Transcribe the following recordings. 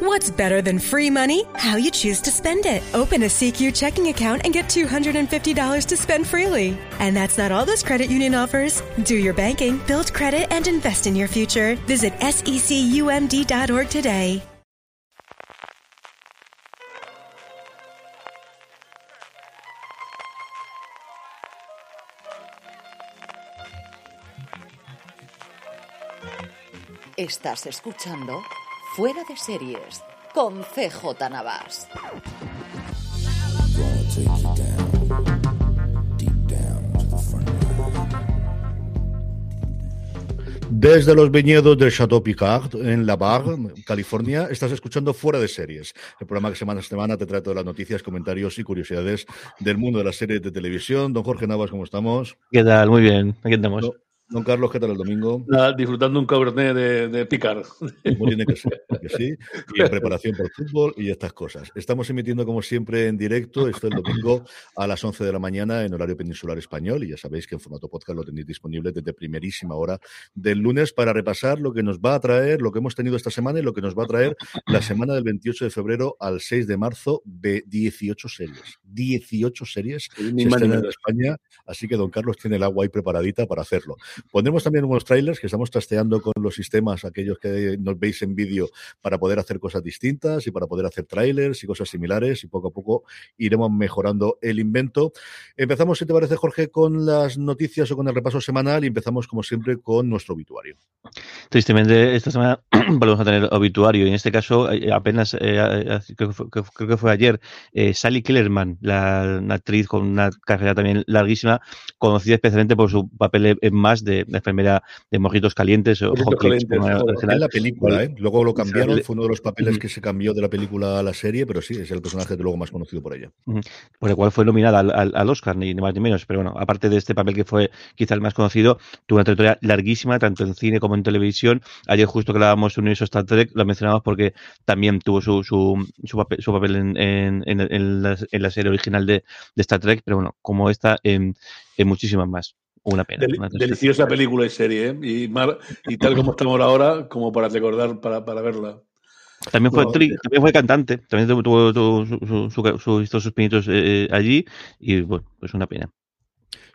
What's better than free money? How you choose to spend it. Open a CQ checking account and get $250 to spend freely. And that's not all this credit union offers. Do your banking, build credit, and invest in your future. Visit secumd.org today. Estás escuchando Fuera de Series con CJ Navas. Desde los viñedos del Chateau Picard, en La Barre, California, estás escuchando Fuera de Series, el programa que semana a semana te trae todas las noticias, comentarios y curiosidades del mundo de las series de televisión. Don Jorge Navas, ¿cómo estamos? ¿Qué tal? Muy bien, aquí estamos. No. Don Carlos, ¿qué tal el domingo? Nada, disfrutando un cabernet de, de picar. Como tiene que ser, que sí. Y en preparación para el fútbol y estas cosas. Estamos emitiendo, como siempre, en directo, esto el domingo a las 11 de la mañana en horario peninsular español. Y ya sabéis que en formato podcast lo tenéis disponible desde primerísima hora del lunes para repasar lo que nos va a traer, lo que hemos tenido esta semana y lo que nos va a traer la semana del 28 de febrero al 6 de marzo de 18 series. 18 series se estrenan en España. Así que Don Carlos tiene el agua ahí preparadita para hacerlo. Pondremos también unos trailers que estamos trasteando con los sistemas, aquellos que nos veis en vídeo, para poder hacer cosas distintas y para poder hacer trailers y cosas similares y poco a poco iremos mejorando el invento. Empezamos, si te parece, Jorge, con las noticias o con el repaso semanal y empezamos, como siempre, con nuestro obituario. Tristemente, esta semana volvemos a tener obituario y en este caso eh, apenas, eh, creo, que fue, creo, que fue, ayer, eh, Sally Kellerman, la actriz con una carrera también larguísima, conocida especialmente por su papel en más de la enfermera de mojitos calientes o hot calientes, en la película, ¿eh? Luego lo cambiaron, fue uno de los papeles que se cambió de la película a la serie, pero sí, es el personaje de luego más conocido por ella. Por el cual fue nominada al, al, al, Oscar, ni más ni menos. Pero bueno, aparte de este papel que fue quizá el más conocido, tuvo una trayectoria larguísima, tanto en cine como en televisión. Ayer justo que hablábamos de Universo Star Trek, lo mencionamos porque también tuvo su, su, su papel, su papel en, en, en, en, la, en, la, serie original de, de, Star Trek, pero bueno, como esta, en, en muchísimas más una pena. Del, una deliciosa película y serie, ¿eh? y, mar, y, tal como estamos ahora, como para recordar, para, para verla. También fue, actriz, también fue cantante, también tuvo, tuvo, tuvo su, su, su, sus, sus pinitos eh, allí, y bueno, pues una pena.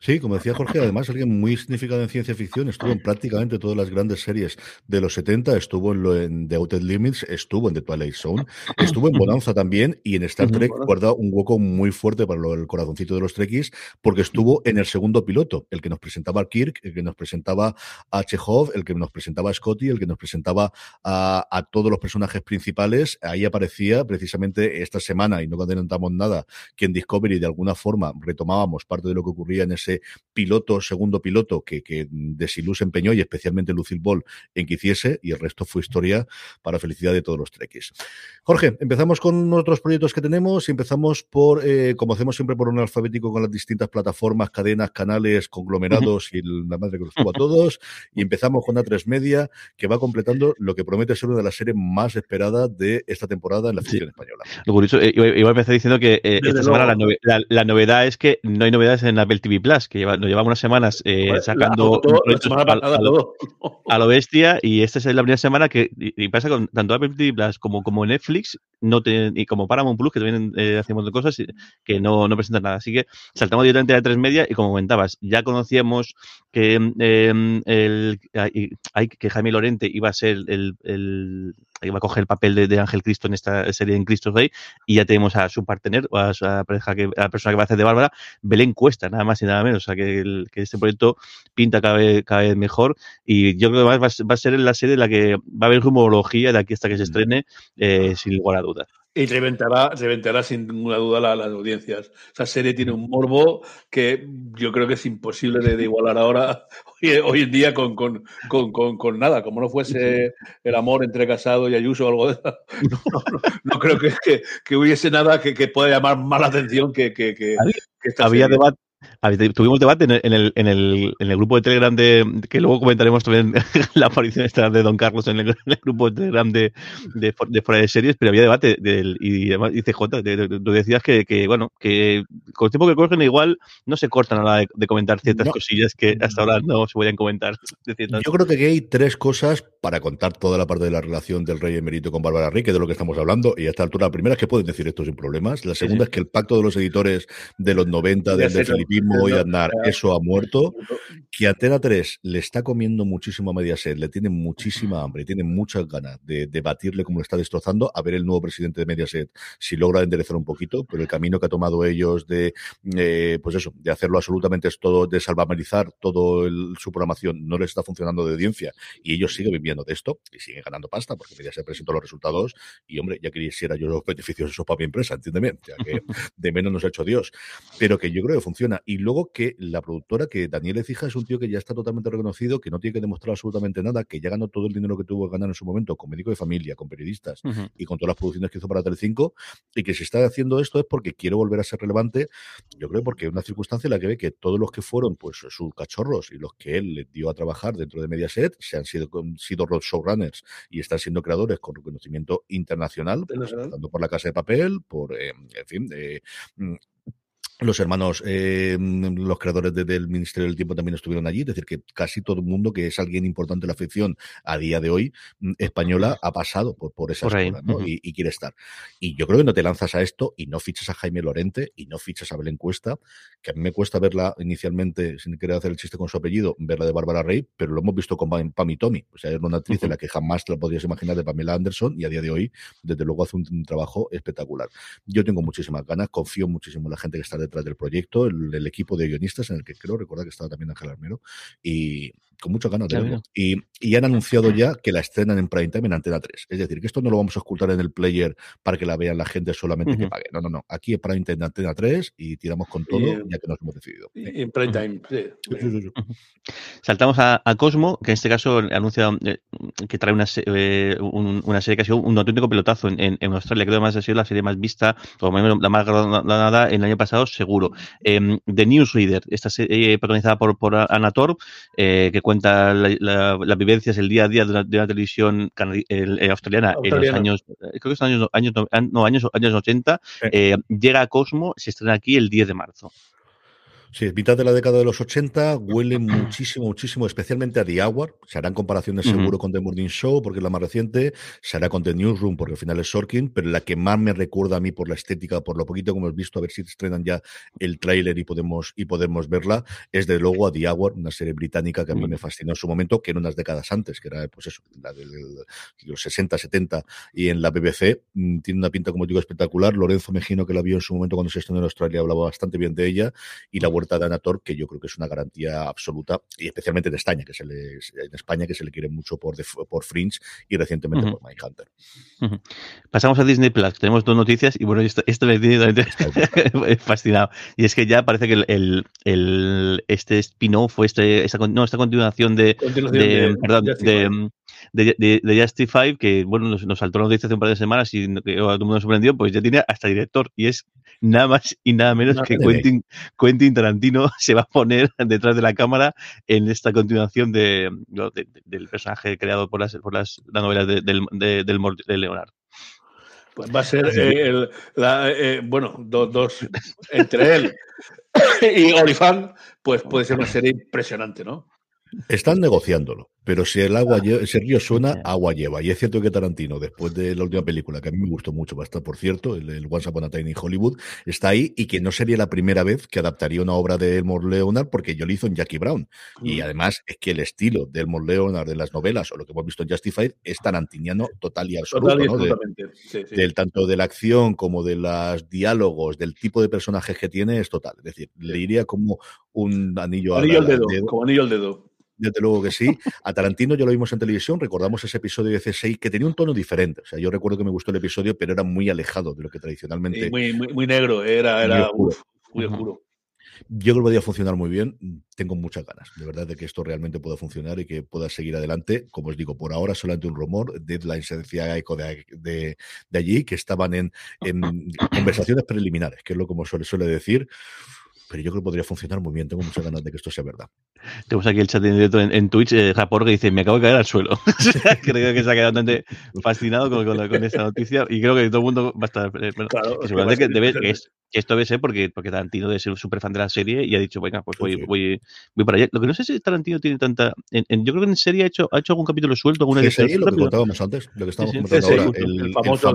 Sí, como decía Jorge, además alguien muy significado en ciencia ficción, estuvo en prácticamente todas las grandes series de los 70, estuvo en, lo, en The Outer Limits, estuvo en The Twilight Zone, estuvo en Bonanza también y en Star Trek guarda un hueco muy fuerte para lo, el corazoncito de los Trekkies porque estuvo en el segundo piloto, el que nos presentaba a Kirk, el que nos presentaba a Chekhov, el que nos presentaba a Scotty, el que nos presentaba a, a todos los personajes principales. Ahí aparecía precisamente esta semana y no adelantamos nada que en Discovery de alguna forma retomábamos parte de lo que ocurría en ese piloto, segundo piloto que, que Desilú se empeñó y especialmente Lucille Ball en que hiciese y el resto fue historia para felicidad de todos los trekkies. Jorge, empezamos con otros proyectos que tenemos y empezamos por, eh, como hacemos siempre, por un alfabético con las distintas plataformas, cadenas, canales, conglomerados y la madre que los tuvo a todos. Y empezamos con A3 Media, que va completando lo que promete ser una de las series más esperadas de esta temporada en la ficción sí. española. Lo curioso, eh, iba, a empezar diciendo que eh, esta semana la, la, la, novedad es que no hay novedades en Apple TV Plus, que lleva, nos llevamos unas semanas eh, sacando semana a, lo, a, lo, bestia y esta es la primera semana que y, y pasa con tanto Apple TV Plus como, como Netflix no te, y como Paramount Plus que también eh, hacemos de cosas que no, no presentan nada. Así que saltamos directamente a tres media y como comentabas ya conocíamos que eh, el, que Jaime Lorente iba a ser el, el iba a coger el papel de, de, Ángel Cristo en esta serie en Cristo Rey y ya tenemos a su partener a, su, a, pareja que, a la persona que va a hacer de Bárbara Belén Cuesta nada más y nada menos. O sea que, el, que este proyecto pinta cada vez, cada vez mejor y yo creo que además va, va, a ser la serie en la que va a haber rumorología de aquí hasta que se estrene eh, sin lugar a dudas y reventará, reventará sin ninguna duda la, las audiencias. Esa serie tiene un morbo que yo creo que es imposible de, de igualar ahora, hoy, hoy, en día, con, con, con, con, nada. Como no fuese el amor entre Casado y Ayuso o algo de eso. No, no, no, no creo que, que, que, hubiese nada que, que, pueda llamar más la atención que, que, que, había, debate, Tuvimos debate en el, en, el, en el, grupo de Telegram de que luego comentaremos también la aparición esta de Don Carlos en el, grupo de Telegram de, de, fuera de series, pero había debate del, y además dice J, tú decías que, que, bueno, que con el tiempo que corren igual no se cortan a la de, de comentar ciertas cosillas que hasta ahora no se podían comentar. Yo creo que hay tres cosas para contar toda la parte de la relación del rey emérito con Bárbara Rique, de lo que estamos hablando, y a esta altura la primera es que pueden decir esto sin problemas, la segunda es que el pacto de los editores de los 90 del de Y Andar, eso ha muerto, que Antena 3 le está comiendo muchísimo a Mediaset, le tiene muchísima hambre, tiene muchas ganas de debatirle cómo lo está destrozando, a ver el nuevo presidente de Mediaset si logra enderezar un poquito, pero el camino que ha tomado ellos de, eh, pues eso, de hacerlo absolutamente es todo, de salvamelizar todo su programación, no le está funcionando de audiencia y ellos siguen viviendo de esto y siguen ganando pasta porque Mediaset presentó los resultados y hombre, ya quisiera yo los beneficios de eso para mi empresa, entiéndeme, ya que de menos nos ha hecho Dios, pero que yo creo que funciona y luego que la productora, que Daniel Ecija es un tío que ya está totalmente reconocido, que no tiene que demostrar absolutamente nada, que ya ganó todo el dinero que tuvo que ganar en su momento con médico de familia, con periodistas y con todas las producciones que hizo para Telecinco y que si está haciendo esto es porque quiere volver a ser relevante, yo creo porque es una circunstancia en la que ve que todos los que fueron pues sus cachorros y los que él le dio a trabajar dentro de Mediaset se han sido, sido showrunners y están siendo creadores con reconocimiento internacional, pues, por la Casa de Papel, por, eh, en fin, eh, los hermanos, eh, los creadores del Ministerio del Tiempo también estuvieron allí, es decir, que casi todo el mundo que es alguien importante en la ficción a día de hoy mm, española ha pasado por, por esa escuela y, quiere estar. Y yo creo que no te lanzas a esto y no fichas a Jaime Lorente y no fichas a Belén Cuesta, que a mí me cuesta verla inicialmente, sin querer hacer el chiste con su apellido, verla de Bárbara Rey, pero lo hemos visto con Pam y Tommy. O sea, era una actriz en la que jamás te la podías imaginar de Pamela Anderson y a día de hoy, desde luego, hace un, trabajo espectacular. Yo tengo muchísimas ganas, confío muchísimo en la gente que está detrás del proyecto, el, equipo de guionistas en el que creo recordar que estaba también Ángel Armero, y con muchas ganas de verlo. Y, y, han anunciado ya que la estrenan en prime time en Antena 3. Es decir, que esto no lo vamos a ocultar en el player para que la vean la gente solamente que pague. No, no, no. Aquí es prime time en Antena 3 y tiramos con todo ya que nos hemos decidido. en prime time, Saltamos a, Cosmo, que en este caso anuncia eh, que trae una, eh, una serie que ha sido un auténtico pelotazo en, en, Australia. Creo que además ha sido la serie más vista, o la más ganada en el año pasado, seguro. Em, The Newsreader, esta serie protagonizada por, por Anator, eh, que cuenta las vivencias, el día a día de una, televisión eh, australiana en los años, eh, creo que son años, años, no, años, años 80, llega a Cosmo, se estrena aquí el 10 de marzo. Sí, mitad de la década de los 80, huele muchísimo, muchísimo, especialmente a The Hour. Se harán comparaciones seguro con The Morning Show, porque es la más reciente. Se hará con The Newsroom, porque al final es Sorkin, pero la que más me recuerda a mí por la estética, por lo poquito que hemos visto, a ver si estrenan ya el tráiler y podemos, y podemos verla, es de luego a The Hour, una serie británica que a mí me fascinó en su momento, que en unas décadas antes, que era pues eso, la de los 60, 70, y en la BBC. Mm, tiene una pinta, como digo, espectacular. Lorenzo Mejino, que la vio en su momento cuando se estrenó en Australia, hablaba bastante bien de ella, y la de Anator, que yo creo que es una garantía absoluta, y especialmente en España, que se le, en España, que se le quiere mucho por, por Fringe y recientemente por Mindhunter. Pasamos a Disney Plus. Tenemos dos noticias y bueno, esto, esto me tiene fascinado. Y es que ya parece que el, el, este spin-off fue este, esta, no, esta continuación de, de, perdón, de, de, de, Justify, que bueno, nos, nos, saltó la noticia hace un par de semanas y que todo el mundo nos sorprendió, pues ya tiene hasta director y es nada más y nada menos que Quentin, Quentin, Tarantino se va a poner detrás de la cámara en esta continuación de, del personaje creado por las, por las, novelas de, del, de, Leonardo. Pues va a ser eh, el, la, eh, bueno, dos, dos entre él y Olifant, pues puede ser una serie impresionante, ¿no? Están negociándolo. Pero si el agua lleva, ese río suena, agua lleva. Y es cierto que Tarantino, después de la última película, que a mí me gustó mucho, bastante, por cierto, el, el Once Upon a Time in Hollywood, está ahí y que no sería la primera vez que adaptaría una obra de Elmore Leonard porque yo lo hizo en Jackie Brown. Y mm. además es que el estilo de Elmore Leonard de las novelas o lo que hemos visto en Justified es tarantiniano total y absoluto. Del tanto de la acción como de los diálogos, del tipo de personajes que tiene, es total. Es decir, le iría como un anillo, anillo al dedo, Como anillo al dedo. Desde luego que sí. A Tarantino ya lo vimos en televisión, recordamos ese episodio de C6 que tenía un tono diferente. O sea, yo recuerdo que me gustó el episodio, pero era muy alejado de lo que tradicionalmente. muy, muy, negro, era, era muy oscuro. Yo creo que podría funcionar muy bien. Tengo muchas ganas, de verdad, de que esto realmente pueda funcionar y que pueda seguir adelante. Como os digo, por ahora solamente un rumor. Deadline se decía eco de, de, allí, que estaban en, en conversaciones preliminares, que es lo como suele, suele decir pero yo creo que podría funcionar muy bien. Tengo muchas ganas de que esto sea verdad. Tenemos aquí el chat en directo en, Twitch, eh, Rapor, que dice, me acabo de caer al suelo. creo que se ha quedado bastante fascinado con, esta noticia y creo que todo el mundo va a estar... Eh, claro, que seguramente que, debe, que, esto debe ser porque, porque Tarantino debe ser un súper fan de la serie y ha dicho, venga, pues voy, voy, voy, para allá. Lo que no sé si Tarantino tiene tanta... yo creo que en serie ha hecho, ha hecho algún capítulo suelto, alguna que serie, lo que contábamos antes, lo que estábamos comentando ahora, el, famoso,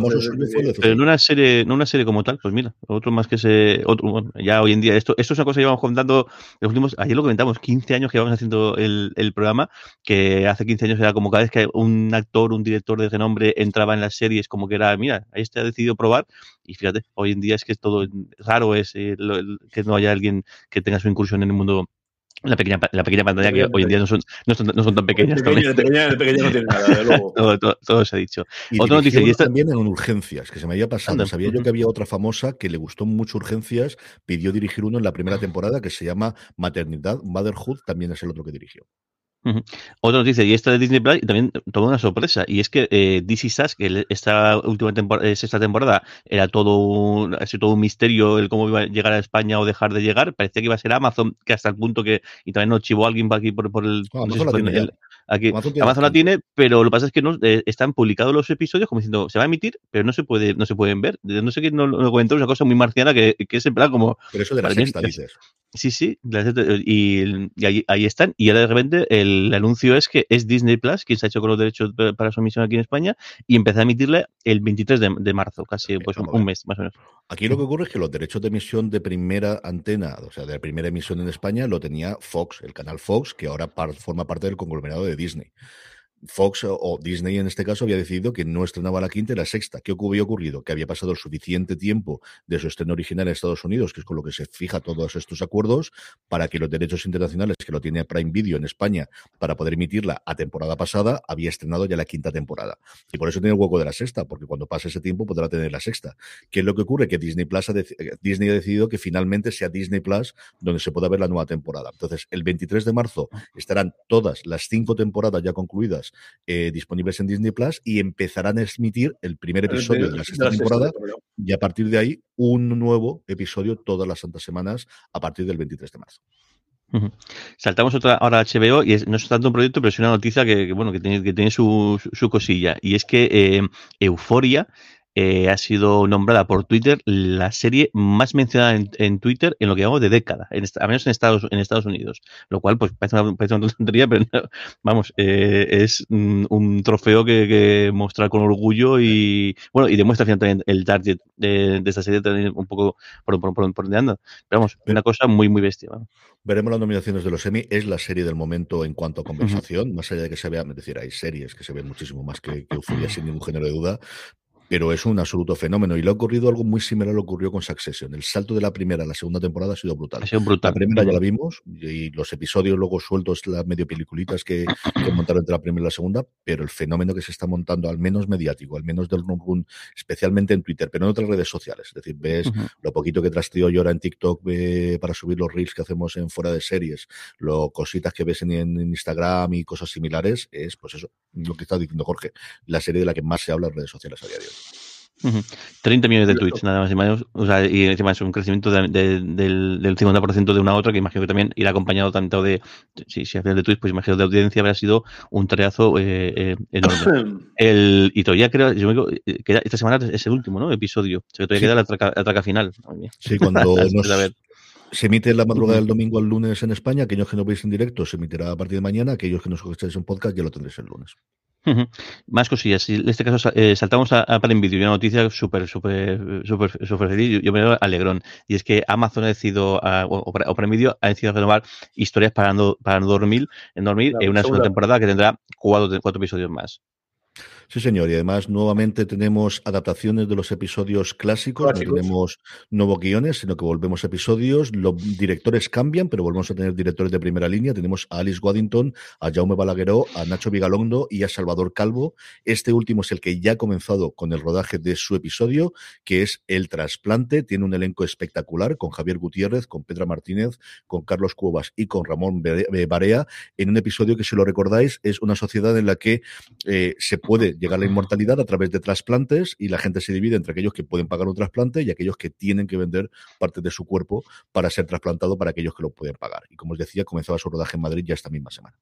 Pero no una serie, no una serie como tal, pues mira, otro más que se... Otro, bueno, ya hoy en día, esto, esto es una cosa que llevamos contando los últimos, ayer lo comentamos, 15 años que vamos haciendo el, el, programa, que hace 15 años era como cada vez que un actor, un director de renombre entraba en las series, como que era, mira, ahí este ha decidido probar, y fíjate, hoy en día es que es todo raro es eh, que no haya alguien que tenga su incursión en el mundo la pequeña, la pequeña pantalla que hoy en día no son, no son, no son tan pequeñas. Pequeña, pequeña, pequeña no tiene nada, de luego. todo, todo, todo, se ha dicho. Y otra noticia. Y esta... también en urgencias, que se me había pasado. Sabía yo que había otra famosa que le gustó mucho urgencias, pidió dirigir uno en la primera temporada que se llama Maternidad, Motherhood, también es el otro que dirigió. Otra noticia, y esta de Disney Plus, también tomó una sorpresa, y es que eh, DC Sass, que esta última temporada, eh, sexta temporada, era todo un, todo un misterio el cómo iba a llegar a España o dejar de llegar, parecía que iba a ser Amazon, que hasta el punto que, y también nos chivó alguien aquí por, por el, Aquí, Amazon, la tiene, pero lo que pasa es que no, eh, están publicados los episodios como diciendo, se va a emitir, pero no se puede, no se pueden ver. No sé qué no lo comentó, es una cosa muy marciana que, que es en plan como. Pero eso de la sexta, dices. Sí, sí, y, y ahí, están. Y ahora de repente el anuncio es que es Disney Plus quien se ha hecho con los derechos para su emisión aquí en España y empezó a emitirle el 23 de, marzo, casi pues, un, mes más o menos. Aquí lo que ocurre es que los derechos de emisión de primera antena, o sea, de la primera emisión en España, lo tenía Fox, el canal Fox, que ahora forma parte del conglomerado de Disney. Fox o Disney en este caso había decidido que no estrenaba la quinta y la sexta. ¿Qué había ocurrido? Que había pasado el suficiente tiempo de su estreno original en Estados Unidos, que es con lo que se fija todos estos acuerdos, para que los derechos internacionales que lo tiene Prime Video en España para poder emitirla a temporada pasada, había estrenado ya la quinta temporada. Y por eso tiene el hueco de la sexta, porque cuando pase ese tiempo podrá tener la sexta. ¿Qué es lo que ocurre? Que Disney Plus ha Disney ha decidido que finalmente sea Disney Plus donde se pueda ver la nueva temporada. Entonces, el 23 de marzo estarán todas las cinco temporadas ya concluidas eh, disponibles en Disney Plus y empezarán a emitir el primer episodio de la sexta temporada y a partir de ahí un nuevo episodio todas las santas semanas a partir del 23 de marzo. Saltamos otra ahora a HBO y no es tanto un proyecto, pero es una noticia que, bueno que tiene, que tiene su, su, cosilla. Y es que eh, Euforia eh, ha sido nombrada por Twitter la serie más mencionada en, Twitter en lo que llamamos de década, en, al menos en Estados, en Estados Unidos. Lo cual, pues parece una, parece una tontería, pero vamos, eh, es un, trofeo que, que, mostrar con orgullo y, bueno, y demuestra también el target de, esta serie también un poco por, por, por, donde anda. Pero vamos, una cosa muy, muy bestia. Veremos las nominaciones de los Emmy. Es la serie del momento en cuanto a conversación, más allá de que se vea, es decir, hay series que se ven muchísimo más que, que sin ningún género de duda, pero es un absoluto fenómeno. Y le ha ocurrido algo muy similar a lo que ocurrió con Succession. El salto de la primera a la segunda temporada ha sido brutal. Ha sido brutal. La primera ya la vimos y los episodios luego sueltos, las medio peliculitas que, que montaron entre la primera y la segunda, pero el fenómeno que se está montando, al menos mediático, al menos del run run, especialmente en Twitter, pero en otras redes sociales. Es decir, ves lo poquito que trasteo yo ahora en TikTok para subir los reels que hacemos en fuera de series, lo cositas que ves en, en Instagram y cosas similares, es pues eso, lo que está diciendo Jorge, la serie de la que más se habla en redes sociales a día de hoy. 30 millones de tweets, nada más y menos. O sea, y encima es un crecimiento del, del 50% de una a otra, que imagino que también irá acompañado tanto de. Si, si de tweets, pues imagino de audiencia habrá sido un treazo eh, eh, enorme. el, y todavía creo, yo me, que esta semana es el último, ¿no? Episodio. O sea, todavía queda la traca, la traca final. Sí, cuando nos, se emite la madrugada del domingo al lunes en España. Aquellos que no veis en directo se emitirá a partir de mañana. Aquellos que nos escucháis en podcast ya lo tendréis el lunes. Más cosillas. En este caso eh, saltamos a, a Prime Video. Una noticia súper, súper, súper, súper feliz. Yo, me alegrón. Y es que Amazon ha decidido, o, Prime Video ha decidido renovar historias para no, para no dormir, en dormir en una segunda temporada que tendrá cuatro, cuatro episodios más. Sí, señor. Y además, nuevamente tenemos adaptaciones de los episodios clásicos. No tenemos nuevos guiones, sino que volvemos a episodios. Los directores cambian, pero volvemos a tener directores de primera línea. Tenemos a Alice Waddington, a Jaume Balagueró, a Nacho Vigalondo y a Salvador Calvo. Este último es el que ya ha comenzado con el rodaje de su episodio, que es El trasplante. Tiene un elenco espectacular con Javier Gutiérrez, con Petra Martínez, con Carlos Cuevas y con Ramón Barea, en un episodio que, si lo recordáis, es una sociedad en la que eh, se puede llegar a la inmortalidad a través de trasplantes y la gente se divide entre aquellos que pueden pagar un trasplante y aquellos que tienen que vender parte de su cuerpo para ser trasplantado para aquellos que lo pueden pagar. Y como os decía, comenzaba su rodaje en Madrid ya esta misma semana.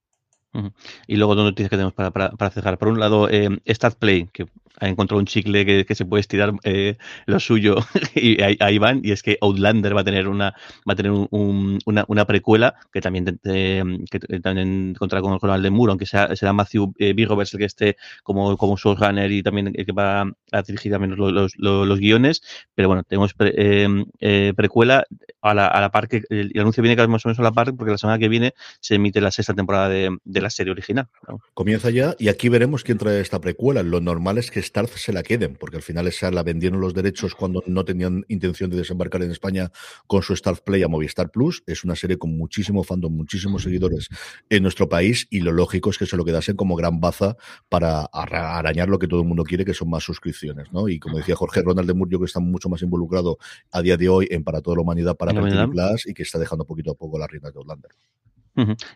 Y luego dos noticias que tenemos para, para, cerrar. Por un lado, eh, StatPlay, que ha encontrado un chicle que, se puede estirar eh, lo suyo y ahí, van. Y es que Outlander va a tener una va a tener una, una, precuela que también que también contra con, con de Muro, aunque sea, será Matthew eh, el que esté como, como showrunner y también el que va a dirigir también los, los, guiones. Pero bueno, tenemos eh, eh, precuela a la, a la par que el, anuncio viene más o menos a la par porque la semana que viene se emite la sexta temporada de, de la serie original. Comienza ya y aquí veremos quién trae esta precuela. Lo normal es que Starz se la queden, porque al final esa la vendieron los derechos cuando no tenían intención de desembarcar en España con su Starz Play a Movistar Plus. Es una serie con muchísimo fandom, muchísimos seguidores en nuestro país y lo lógico es que se lo quedasen como gran baza para arañar lo que todo el mundo quiere, que son más suscripciones. ¿no? Y como decía Jorge Ronald de Murrio, que está mucho más involucrado a día de hoy en Para toda la humanidad, para Plus y que está dejando poquito a poco las riendas de Outlander.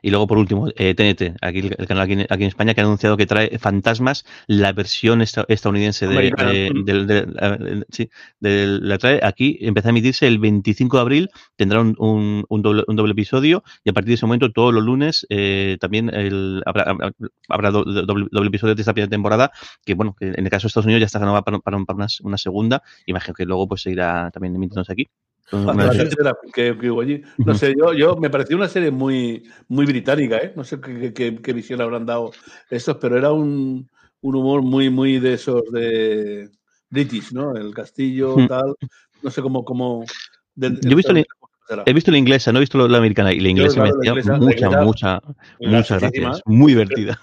Y luego, por último, eh, TNT, aquí el canal aquí, en España, que ha anunciado que trae Fantasmas, la versión estadounidense de, sí, la trae aquí, empieza a emitirse el 25 de abril, tendrá un, un, doble, un doble episodio y a partir de ese momento, todos los lunes, eh, también el, habrá, habrá doble, episodio de esta primera temporada, que bueno, que en el caso de Estados Unidos ya está para, para, una, una, segunda, imagino que luego pues seguirá también emitiéndose aquí. No sé, yo, yo me pareció una serie muy, muy británica, ¿eh? No sé qué, qué, visión habrán dado estos, pero era un, un, humor muy, muy de esos de British, ¿no? El castillo, tal. No sé cómo. cómo yo he visto, he visto la inglesa, no he visto la americana, y la inglesa me mucha, mucha, muchas gracias. Muy divertida.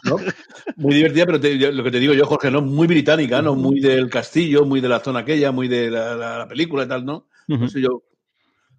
Muy divertida, pero lo que te digo yo, Jorge, ¿no? Muy británica, ¿no? Muy del castillo, muy de la zona aquella, muy de la, la película y tal, ¿no? No sé yo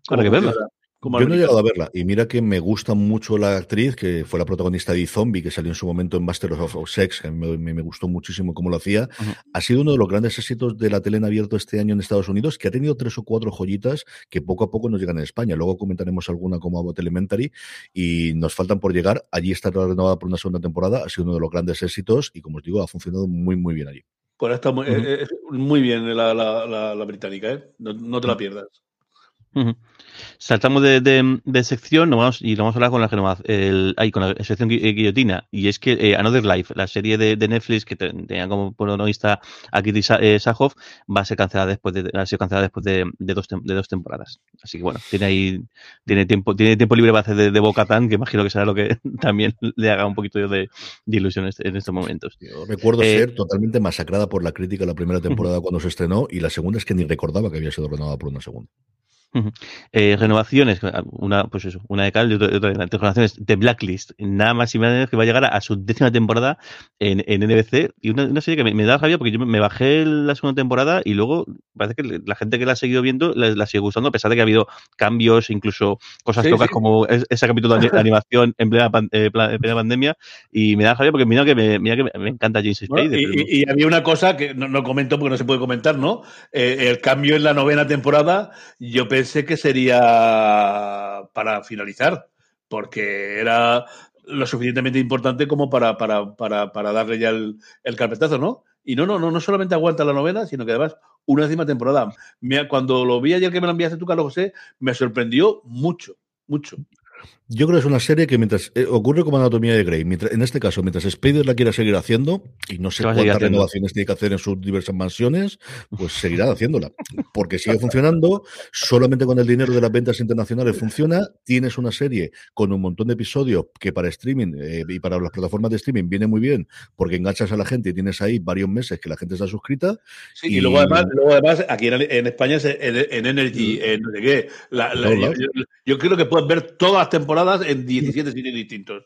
que verla. Yo no he llegado a verla y mira que me gusta mucho la actriz que fue la protagonista de Zombie que salió en su momento en Master of Sex, que me, me, gustó muchísimo cómo lo hacía. Ha sido uno de los grandes éxitos de la tele en abierto este año en Estados Unidos, que ha tenido tres o cuatro joyitas que poco a poco nos llegan en España. Luego comentaremos alguna como Abbott Elementary y nos faltan por llegar. Allí está renovada por una segunda temporada, ha sido uno de los grandes éxitos y como os digo, ha funcionado muy muy bien allí. Pues está muy, eh, eh, muy bien la, la, la, británica, ¿eh? no, no, te la pierdas. Saltamos de, de, sección vamos, y lo vamos a hablar con la el, ahí, con la sección guillotina. Y es que eh, Another Life, la serie de, de Netflix que tenía como protagonista a Kitty eh, va a ser cancelada después de, ha sido cancelada después de, dos, de dos temporadas. Así que bueno, tiene ahí, tiene tiempo, tiene tiempo libre para hacer de, de Boca Tan, que imagino que será lo que también le haga un poquito de, de ilusión en estos momentos. recuerdo eh, ser totalmente masacrada por la crítica la primera temporada cuando se estrenó, y la segunda es que ni recordaba que había sido renovada por una segunda. Eh, renovaciones, una, pues eso, una de cal y otra, de renovaciones de Blacklist, nada más y menos que va a llegar a, su décima temporada en, en NBC y una, serie que me, da rabia porque yo me bajé la segunda temporada y luego parece que la gente que la ha seguido viendo la, sigue gustando a pesar de que ha habido cambios, incluso cosas locas como ese capítulo de animación en plena, eh, pandemia. Y me da rabia porque mira que me, mira que me, encanta James Spader. y, había una cosa que no, comento porque no se puede comentar, ¿no? Eh, el cambio en la novena temporada, yo pensé pensé que sería para finalizar, porque era lo suficientemente importante como para, para, para, para darle ya el, carpetazo, ¿no? Y no, no, no, no solamente aguanta la novena, sino que además una décima temporada. cuando lo vi ayer que me lo enviaste tú, Carlos José, me sorprendió mucho, mucho. Yo creo que es una serie que mientras eh, ocurre como Anatomía de Grey, en este caso, mientras Spider la quiera seguir haciendo, y no sé cuántas renovaciones tiene que hacer en sus diversas mansiones, pues seguirá haciéndola. Porque sigue funcionando, solamente con el dinero de las ventas internacionales funciona. Tienes una serie con un montón de episodios que para streaming eh, y para las plataformas de streaming viene muy bien, porque enganchas a la gente y tienes ahí varios meses que la gente está suscrita. y, luego además, luego además aquí en, España en, Energy, en, qué. yo creo que puedes ver todas las temporadas en 17 sitios distintos.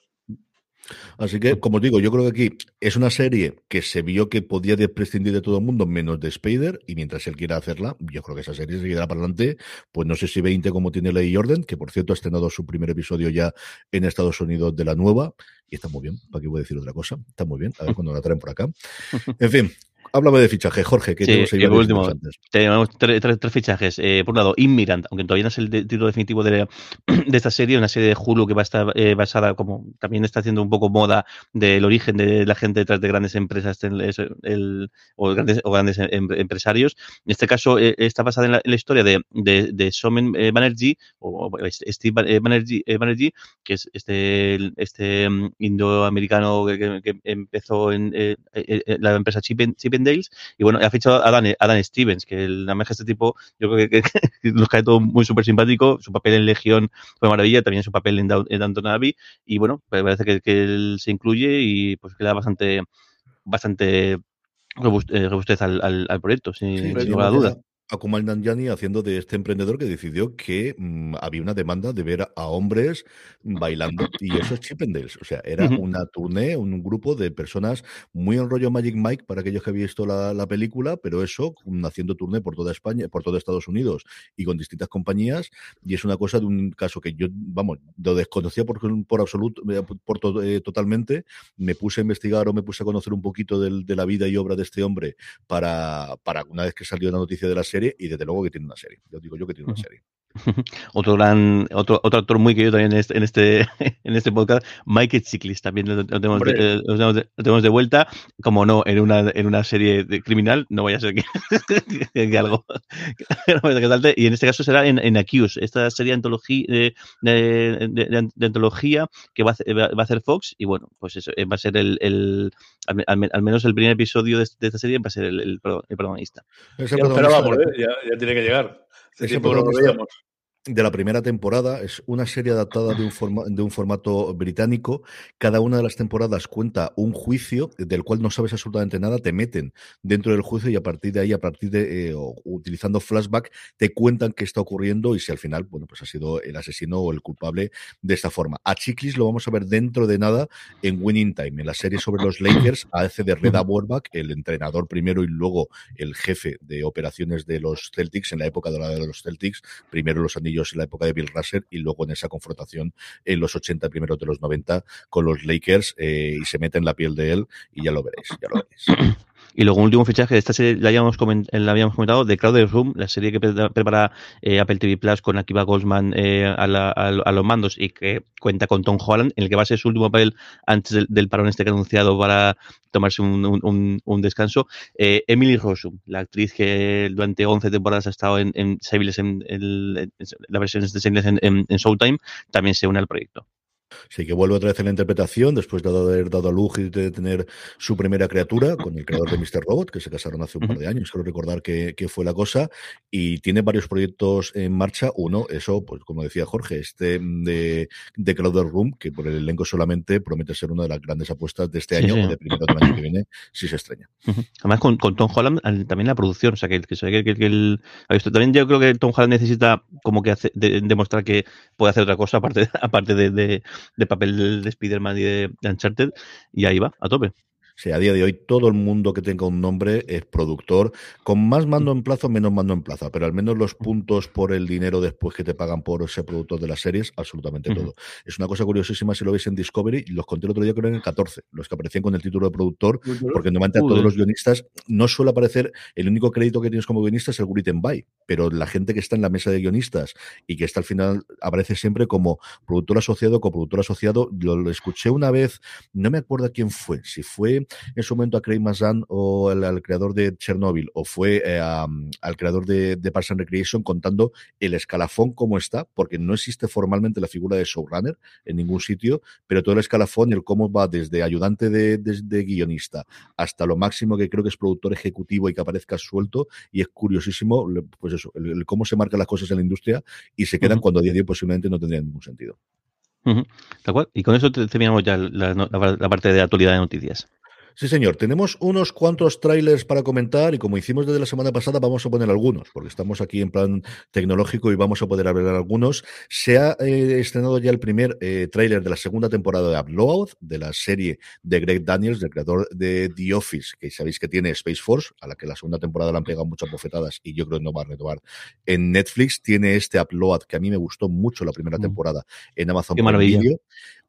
Así que, como digo, yo creo que aquí es una serie que se vio que podía prescindir de todo el mundo menos de Spider, y mientras él quiera hacerla, yo creo que esa serie seguirá para adelante, pues no sé si 20 como tiene Ley Orden, que por cierto ha estrenado su primer episodio ya en Estados Unidos de la nueva, y está muy bien, para qué voy a decir otra cosa, está muy bien, a ver cuando la traen por acá. En fin, Háblame de fichaje, Jorge, que Sí, tenemos varios último, interesantes. tenemos tres, tres- tres fichajes. Eh, por un lado, Inmirant, aunque todavía no es el de- título definitivo de, de esta serie, una serie de Hulu que va a estar eh, basada, como también está haciendo un poco moda del origen de la gente detrás de grandes empresas el- el- o grandes, o grandes em- empresarios. En este caso, eh, está basada en la, en la historia de, de, de Somen eh, Banerjee, o Steve eh, Banerjee, eh, Banerjee, que es este, este mm, indoamericano que, que- empezó en eh, eh, eh, la empresa Chip, Chippendales y bueno, ha fichado a Dan, a Dan Stevens, que el que este tipo, yo creo que, que- que nos cae todo muy súper simpático. Su papel en Legión fue maravilla, también su papel en, Down- en Downton Abbey. Y bueno, pues parece que, que él se incluye y pues queda bastante, bastante eh, robustez al, al, al proyecto, sin, Sí, sin tenemos lugar a ya duda. A Kumail Nanjiani haciendo de este emprendedor que decidió que mm, había una demanda de ver a hombres bailando y eso es Chippendales, o sea, era Ujú. una tournée, un grupo de personas muy en rollo Magic Mike para aquellos que habían visto la, la película, pero eso mm, haciendo tournée por toda España, por todo Estados Unidos y con distintas compañías. Y es una cosa de un caso que yo, vamos, lo desconocía por, por absoluto, eh, por to- eh, totalmente, me puse a investigar o me puse a conocer un poquito del- de la vida y obra de este hombre para, para una vez que salió la noticia de la serie y desde luego que tiene una serie. Yo digo yo que tiene una serie. Otro gran, otro, otro actor muy querido también en este, en este, en este podcast, Michael Chiklis, también lo, lo tenemos de, eh, lo tenemos de- lo tenemos de vuelta, como no, en una, en una serie de criminal, no vaya a ser que, que algo que no vaya a ser que salte, y en este caso será en, en Accuse, esta serie de antología, de, de, de- de antología que va a, hacer, va a hacer Fox, y bueno, pues eso, eh, va a ser el, el al, me- al me- al menos el primer episodio de, de esta serie va a ser el, el el protagonista. La- ¿eh? ya, ya tiene que llegar. Ese tiempo no lo veíamos. De la primera temporada. Es una serie adaptada de un, forma- de un formato británico. Cada una de las temporadas cuenta un juicio del cual no sabes absolutamente nada. Te meten dentro del juicio y a partir de ahí, a partir de eh, utilizando flashback, te cuentan qué está ocurriendo y si al final, bueno, pues ha sido el asesino o el culpable de esta forma. A Chiklis lo vamos a ver dentro de nada en Winning Time, en la serie sobre los Lakers, hace de Red Auerbach, el entrenador primero y luego el jefe de operaciones de los Celtics en la época dorada de los Celtics, primero los en la época de Bill Russell y luego en esa confrontación en los 80, primeros de los 90 con los Lakers eh, y se mete en la piel de él y ya lo veréis, ya lo veréis. Y luego un último fichaje esta serie, la habíamos, comen- la comentado, de Crowded Room, la serie que pre- prepara eh, Apple TV Plus con Akiva Goldsman eh, a, la- a- a los mandos y que cuenta con Tom Holland, en el que va a ser su último papel antes del, parón este que ha anunciado para tomarse un, descanso. Eh, Emily Rossum, la actriz que durante 11 temporadas ha estado en, en en, la versión de en- en Showtime, también se une al proyecto. Así que vuelve otra vez en la interpretación después de haber dado a luz y de tener su primera criatura con el creador de Mr. Robot, que se casaron hace un par de años, creo recordar que, que fue la cosa, y tiene varios proyectos en marcha. Uno, eso, pues como decía Jorge, este de, de Crowder Room, que por el elenco solamente promete ser una de las grandes apuestas de este año sí. o de primero del año que viene, si se estrena. Ujú. Además con, con Tom Holland también la producción, o sea que, que, que, que el- también yo creo que Tom Holland necesita como que hace- de- demostrar que puede hacer otra cosa aparte, aparte de, de, de papel de Spider-Man y de, Uncharted y ahí va, a tope. Sea, a día de hoy todo el mundo que tenga un nombre es productor, con más mando en plazo, menos mando en plaza, pero al menos los puntos por el dinero después que te pagan por ser productor de las series, absolutamente todo. Es una cosa curiosísima si lo veis en Discovery, los conté el otro día creo en el 14, los que aparecían con el título de productor, porque normalmente a todos los guionistas no suele aparecer, el único crédito que tienes como guionista es el written by, pero la gente que está en la mesa de guionistas y que está al final aparece siempre como productor asociado, coproductor asociado, lo, lo escuché una vez, no me acuerdo quién fue, si fue en su momento a Craig Mazan o al, al creador de Chernobyl o fue eh, a- al creador de, de Parks and Recreation contando el escalafón como está, porque no existe formalmente la figura de showrunner en ningún sitio, pero todo el escalafón y el cómo va desde ayudante de, de- de guionista hasta lo máximo que creo que es productor ejecutivo y que aparezca suelto y es curiosísimo, pues eso, el, el cómo se marcan las cosas en la industria y se quedan Ujú. cuando a día de hoy posiblemente no tendrían ningún sentido. Ujú. Tal cual. Y con eso te- terminamos ya la, la- la parte de actualidad de noticias. Sí, señor. Tenemos unos cuantos trailers para comentar y como hicimos desde la semana pasada, vamos a poner algunos, porque estamos aquí en plan tecnológico y vamos a poder hablar algunos. Se ha eh, estrenado ya el primer eh, tráiler de la segunda temporada de Upload, de la serie de Greg Daniels, del creador de The Office, que sabéis que tiene Space Force, a la que la segunda temporada le han pegado muchas bofetadas y yo creo que no va a renovar en Netflix. Tiene este Upload, que a mí me gustó mucho la primera Mm. temporada en Amazon Qué maravilla. Video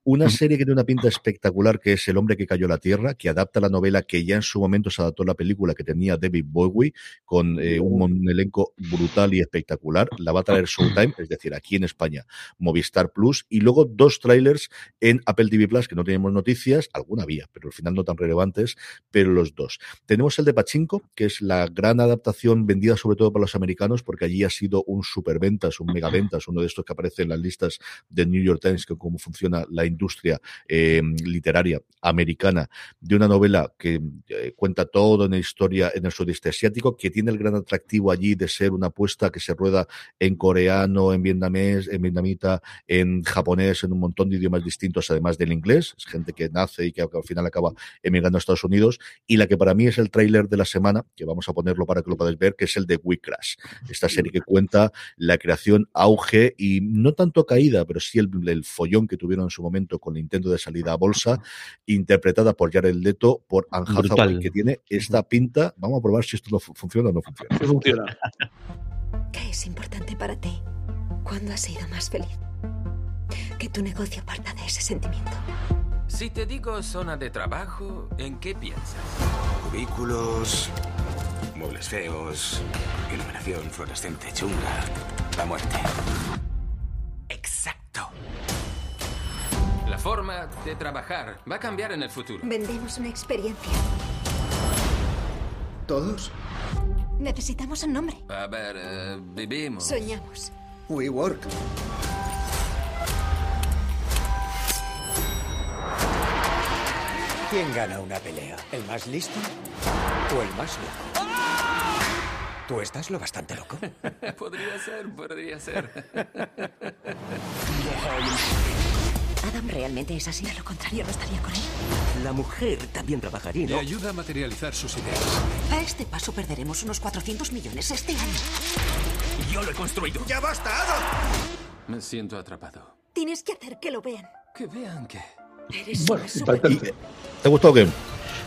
Una serie que tiene una pinta espectacular, que es El hombre que cayó a la tierra, que adapta la novela que ya en su momento se adaptó a la película que tenía David Bowie, con eh, un, elenco brutal y espectacular. La va a traer Showtime, es decir, aquí en España, Movistar Plus, y luego dos trailers en Apple TV Plus, que no tenemos noticias, alguna había, pero al final no tan relevantes, pero los dos. Tenemos el de Pachinko, que es la gran adaptación vendida sobre todo para los americanos, porque allí ha sido un superventas, un megaventas, uno de estos que aparece en las listas de New York Times, que cómo funciona la industria eh, literaria americana, de una novela que eh, cuenta todo en la historia en el sudeste asiático, que tiene el gran atractivo allí de ser una apuesta que se rueda en coreano, en vietnamés, en vietnamita, en japonés, en un montón de idiomas distintos, además del inglés. Es gente que nace y que al final acaba emigrando a Estados Unidos. Y la que para mí es el tráiler de la semana, que vamos a ponerlo para que lo podáis ver, que es el de We Crash. Esta serie que cuenta la creación, auge y no tanto caída, pero sí el, el follón que tuvieron en su momento con el intento de salida a bolsa, interpretada por Jared Leto, por Anne Hathaway, que tiene esta pinta. Vamos a probar si esto no funciona o no funciona. funciona. ¿Qué es importante para ti? ¿Cuándo has sido más feliz? Que tu negocio parta de ese sentimiento. Si te digo zona de trabajo, ¿en qué piensas? Cubículos, muebles feos, iluminación fluorescente chunga, la muerte. Exacto. La forma de trabajar va a cambiar en el futuro. Vendemos una experiencia. ¿Todos? Necesitamos un nombre. A ver, eh, vivimos. Soñamos. WeWork. ¿Quién gana una pelea? ¿El más listo o el más loco? ¿Tú estás lo bastante loco? podría ser, podría ser. ¿Adam realmente es así? De lo contrario, no estaría con él. La mujer también trabajaría, Le ¿no? ayuda a materializar sus ideas. A este paso perderemos unos 400 millones este año. Yo lo he construido. ¡Ya basta, Adam! Me siento atrapado. Tienes que hacer que lo vean. Que vean que... Eres Bueno, una super- ¿Te gustó o qué?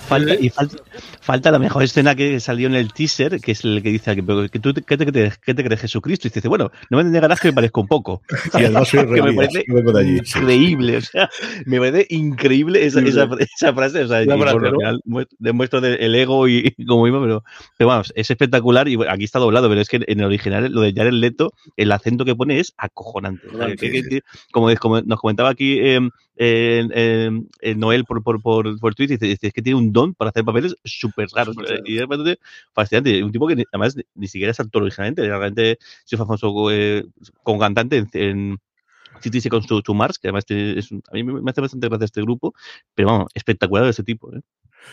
Falta, y falta, falta la mejor escena que salió en el teaser, que es el que dice que, tú, ¿qué te, crees- qué te crees Jesucristo? Y dice, bueno, no me negarás que me parezco un poco. Y además soy que me realidad, parece sí. increíble, o sea, me parece increíble esa, esa, esa frase, o sea, y ¿no? final mu- demuestra de- el ego y, y cómo iba, pero, pero vamos, es espectacular y aquí está doblado, pero es que en el original lo de Jared Leto, el acento que pone es acojonante. Como, como nos comentaba aquí eh, eh, eh, eh, Noel por, por, por, por Twitter, dice, dice, es que tiene un don para hacer papeles súper raros. Raros. Y es bastante fascinante. Un tipo que ni- además ni, siquiera es actor originalmente, realmente se fue famoso eh, como cantante en, en City Seconds to, to Mars, que además es a mí me hace bastante gracia este grupo, pero vamos, espectacular este tipo. ¿eh?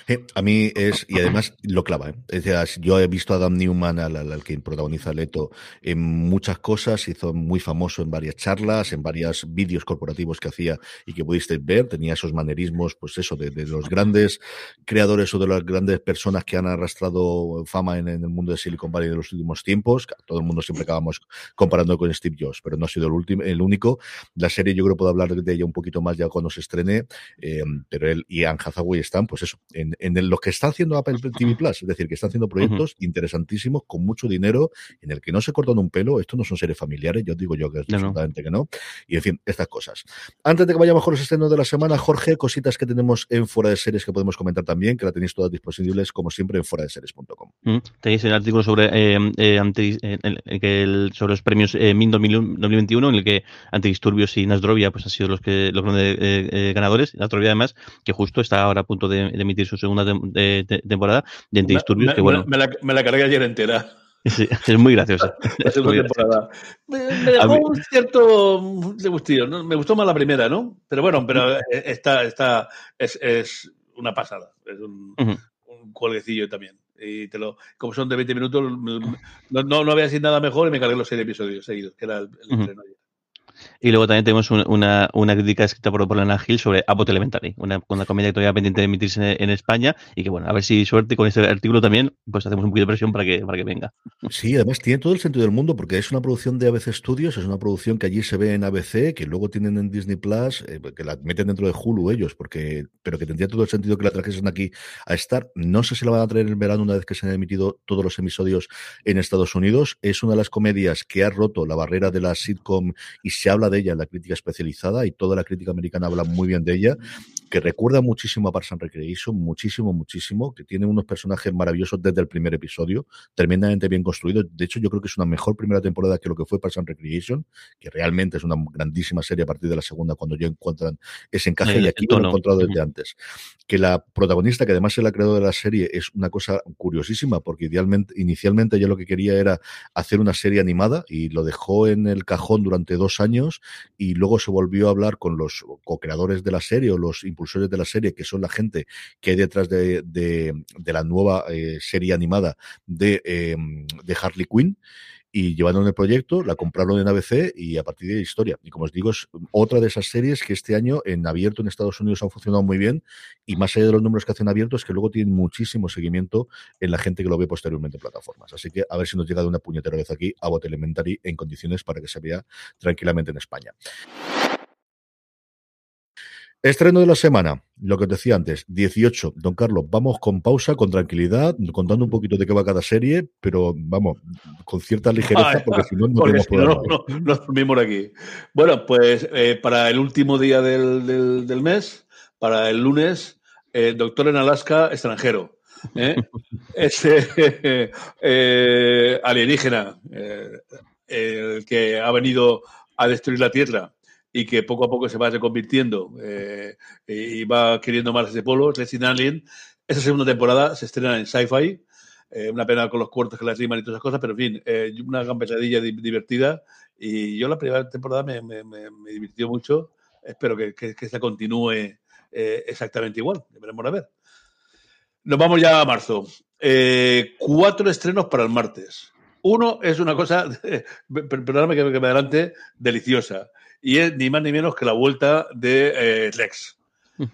Eh, a mí es, y además lo clava. ¿eh? Es decir, yo he visto a Adam Newman, al, al- que protagoniza Leto, en muchas cosas, hizo muy famoso en varias charlas, en varios vídeos corporativos que hacía y que pudisteis ver, tenía esos manerismos, pues eso, de, los grandes creadores o de las grandes personas que han arrastrado fama en, el mundo de Silicon Valley de los últimos tiempos. Todo el mundo siempre acabamos comparando con Steve Jobs, pero no ha sido el último, el único. La serie yo creo puedo hablar de ella un poquito más ya cuando se estrene, eh, pero él y Anne Hathaway están, pues eso, en, en lo que está haciendo Apple TV Plus, es decir, que están haciendo proyectos interesantísimos con mucho dinero, en el que no se cortan un pelo, esto no son series familiares, yo digo yo que es No, no. absolutamente que no, y en fin, estas cosas. Antes de que vayamos con los estrenos de la semana, Jorge, cositas que tenemos en fuera de series que podemos comentar también, que la tenéis todas disponibles como siempre en fuera de series.com. Mm, Tenéis el artículo sobre eh, eh, eh, el- el sobre los premios eh, MIN 2000 2021, en el que Antidisturbios y Nasdrovia pues, han sido los que los grandes eh, eh, ganadores. Nasdrovia, además, que justo está ahora a punto de, de emitir su segunda temporada de Antidisturbios, Me, que bueno, me la, me la cargué ayer entera. sí, es muy graciosa. La segunda temporada. Me, me dejó mí- un cierto de gustillo. ¿no? Me gustó más la primera, ¿no? Pero bueno, pero eh, esta, esta es, es una pasada. Es un, Ujú. un cuelguecillo también. Y te lo, como son de 20 minutos, me- no, no, no había sido nada mejor y me cargué los seis episodios seguidos, que era el, el estreno ayer. Y luego también tenemos un- una, una crítica escrita por, por Lana Hill sobre Abbott Elementary, una, una comedia que todavía pendiente de emitirse en, en España y que bueno, a ver si suerte con este artículo también, pues hacemos un poquito de presión para que, para que venga. Sí, además tiene todo el sentido del mundo porque es una producción de ABC Studios, es una producción que allí se ve en ABC, que luego tienen en Disney Plus, eh, que la meten dentro de Hulu ellos, porque pero que tendría todo el sentido que la trajesen aquí a estar. No sé si la van a traer en verano una vez que se han emitido todos los episodios en Estados Unidos. Es una de las comedias que ha roto la barrera de la sitcom y se ha habla de ella en la crítica especializada y toda la crítica americana habla muy bien de ella, que recuerda muchísimo a Parks and Recreation, muchísimo, muchísimo, que tiene unos personajes maravillosos desde el primer episodio, tremendamente bien construido. De hecho, yo creo que es una mejor primera temporada que lo que fue Parks and Recreation, que realmente es una grandísima serie a partir de la segunda cuando ya encuentran ese encaje El- y aquí lo he encontrado desde antes. Que la protagonista, que además es la creadora de la serie, es una cosa curiosísima, porque idealmente, inicialmente ella lo que quería era hacer una serie animada y lo dejó en el cajón durante dos años y luego se volvió a hablar con los co-creadores de la serie o los impulsores de la serie, que son la gente que hay detrás de, de- de la nueva eh, serie animada de, eh, de Harley Quinn y llevaron el proyecto, la compraron en ABC y a partir de historia. Y como os digo, es otra de esas series que este año en abierto en Estados Unidos han funcionado muy bien y más allá de los números que hacen abiertos, que luego tienen muchísimo seguimiento en la gente que lo ve posteriormente en plataformas. Así que a ver si nos llega de una puñetera vez aquí a Bot Elementary en condiciones para que se vea tranquilamente en España. Estreno de la semana, lo que os decía antes, 18. Don Carlos, vamos con pausa, con tranquilidad, contando un poquito de qué va cada serie, pero vamos, con cierta ligereza, porque si no, no tenemos si no, no, no, dormimos aquí. Bueno, pues eh, para el último día del, del- del mes, para el lunes, eh, Doctor en Alaska, extranjero. ¿eh? Ese eh, alienígena, eh, el que ha venido a destruir la Tierra y que poco a poco se va reconvirtiendo eh, y va queriendo más ese polo, Resident Alien. Esa segunda temporada se estrena en Sci-Fi. Eh, una pena con los cortos que las riman y todas esas cosas, pero en fin, eh, una gran pesadilla di- divertida. Y yo la primera temporada me, me- me- me divirtió mucho. Espero que, que, que esta continúe eh, exactamente igual. Veremos a ver. Nos vamos ya a marzo. Eh, cuatro estrenos para el martes. Uno es una cosa, per- perdóname que me adelante, deliciosa. Y es ni más ni menos que la vuelta de eh, Lex.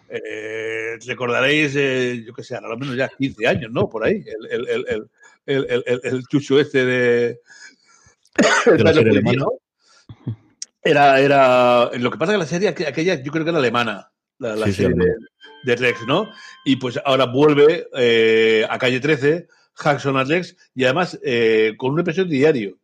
Eh, recordaréis, eh, yo que sé, a lo menos ya 15 años, ¿no? Por ahí. El, el, el, el, chucho este de. De la serie Policía, alemana. ¿no? Era, era. Lo que pasa es que la serie aqu- aquella, yo creo que era alemana. La, la Sí, sí, serie de, de ¿no? Y pues ahora vuelve eh, a calle 13, Jackson and Rex, y además eh, con un episodio diario.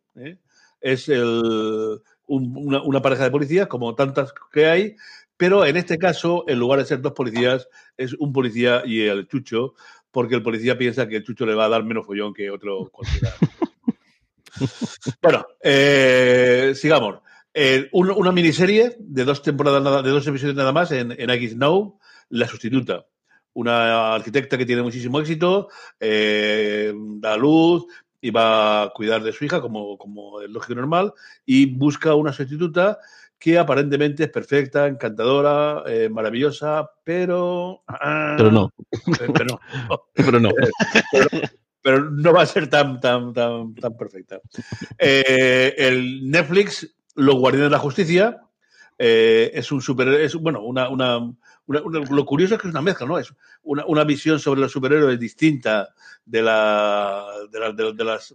Es el- un- una, una pareja de policías, como tantas que hay, pero en este caso, en lugar de ser dos policías, es un policía y el chucho, porque el policía piensa que el chucho le va a dar menos follón que otro cualquiera. bueno, eh, sigamos. Eh, un- una miniserie de dos temporadas, nada- de dos episodios nada más en, en X Now, La Sustituta. Una arquitecta que tiene muchísimo éxito, eh, da luz y va a cuidar de su hija, como, como es lógico y normal, y busca una sustituta que aparentemente es perfecta, encantadora, eh, maravillosa, pero. ah, Pero no. Pero no. Pero no. pero, pero no va a ser tan, tan, tan, tan perfecta. Eh, el Netflix, Los Guardianes de la Justicia, eh, es un super, es bueno, una, una, una- una- lo curioso es que es una mezcla, ¿no? Es una, una visión sobre los superhéroes distinta de, la, de, la- de- de las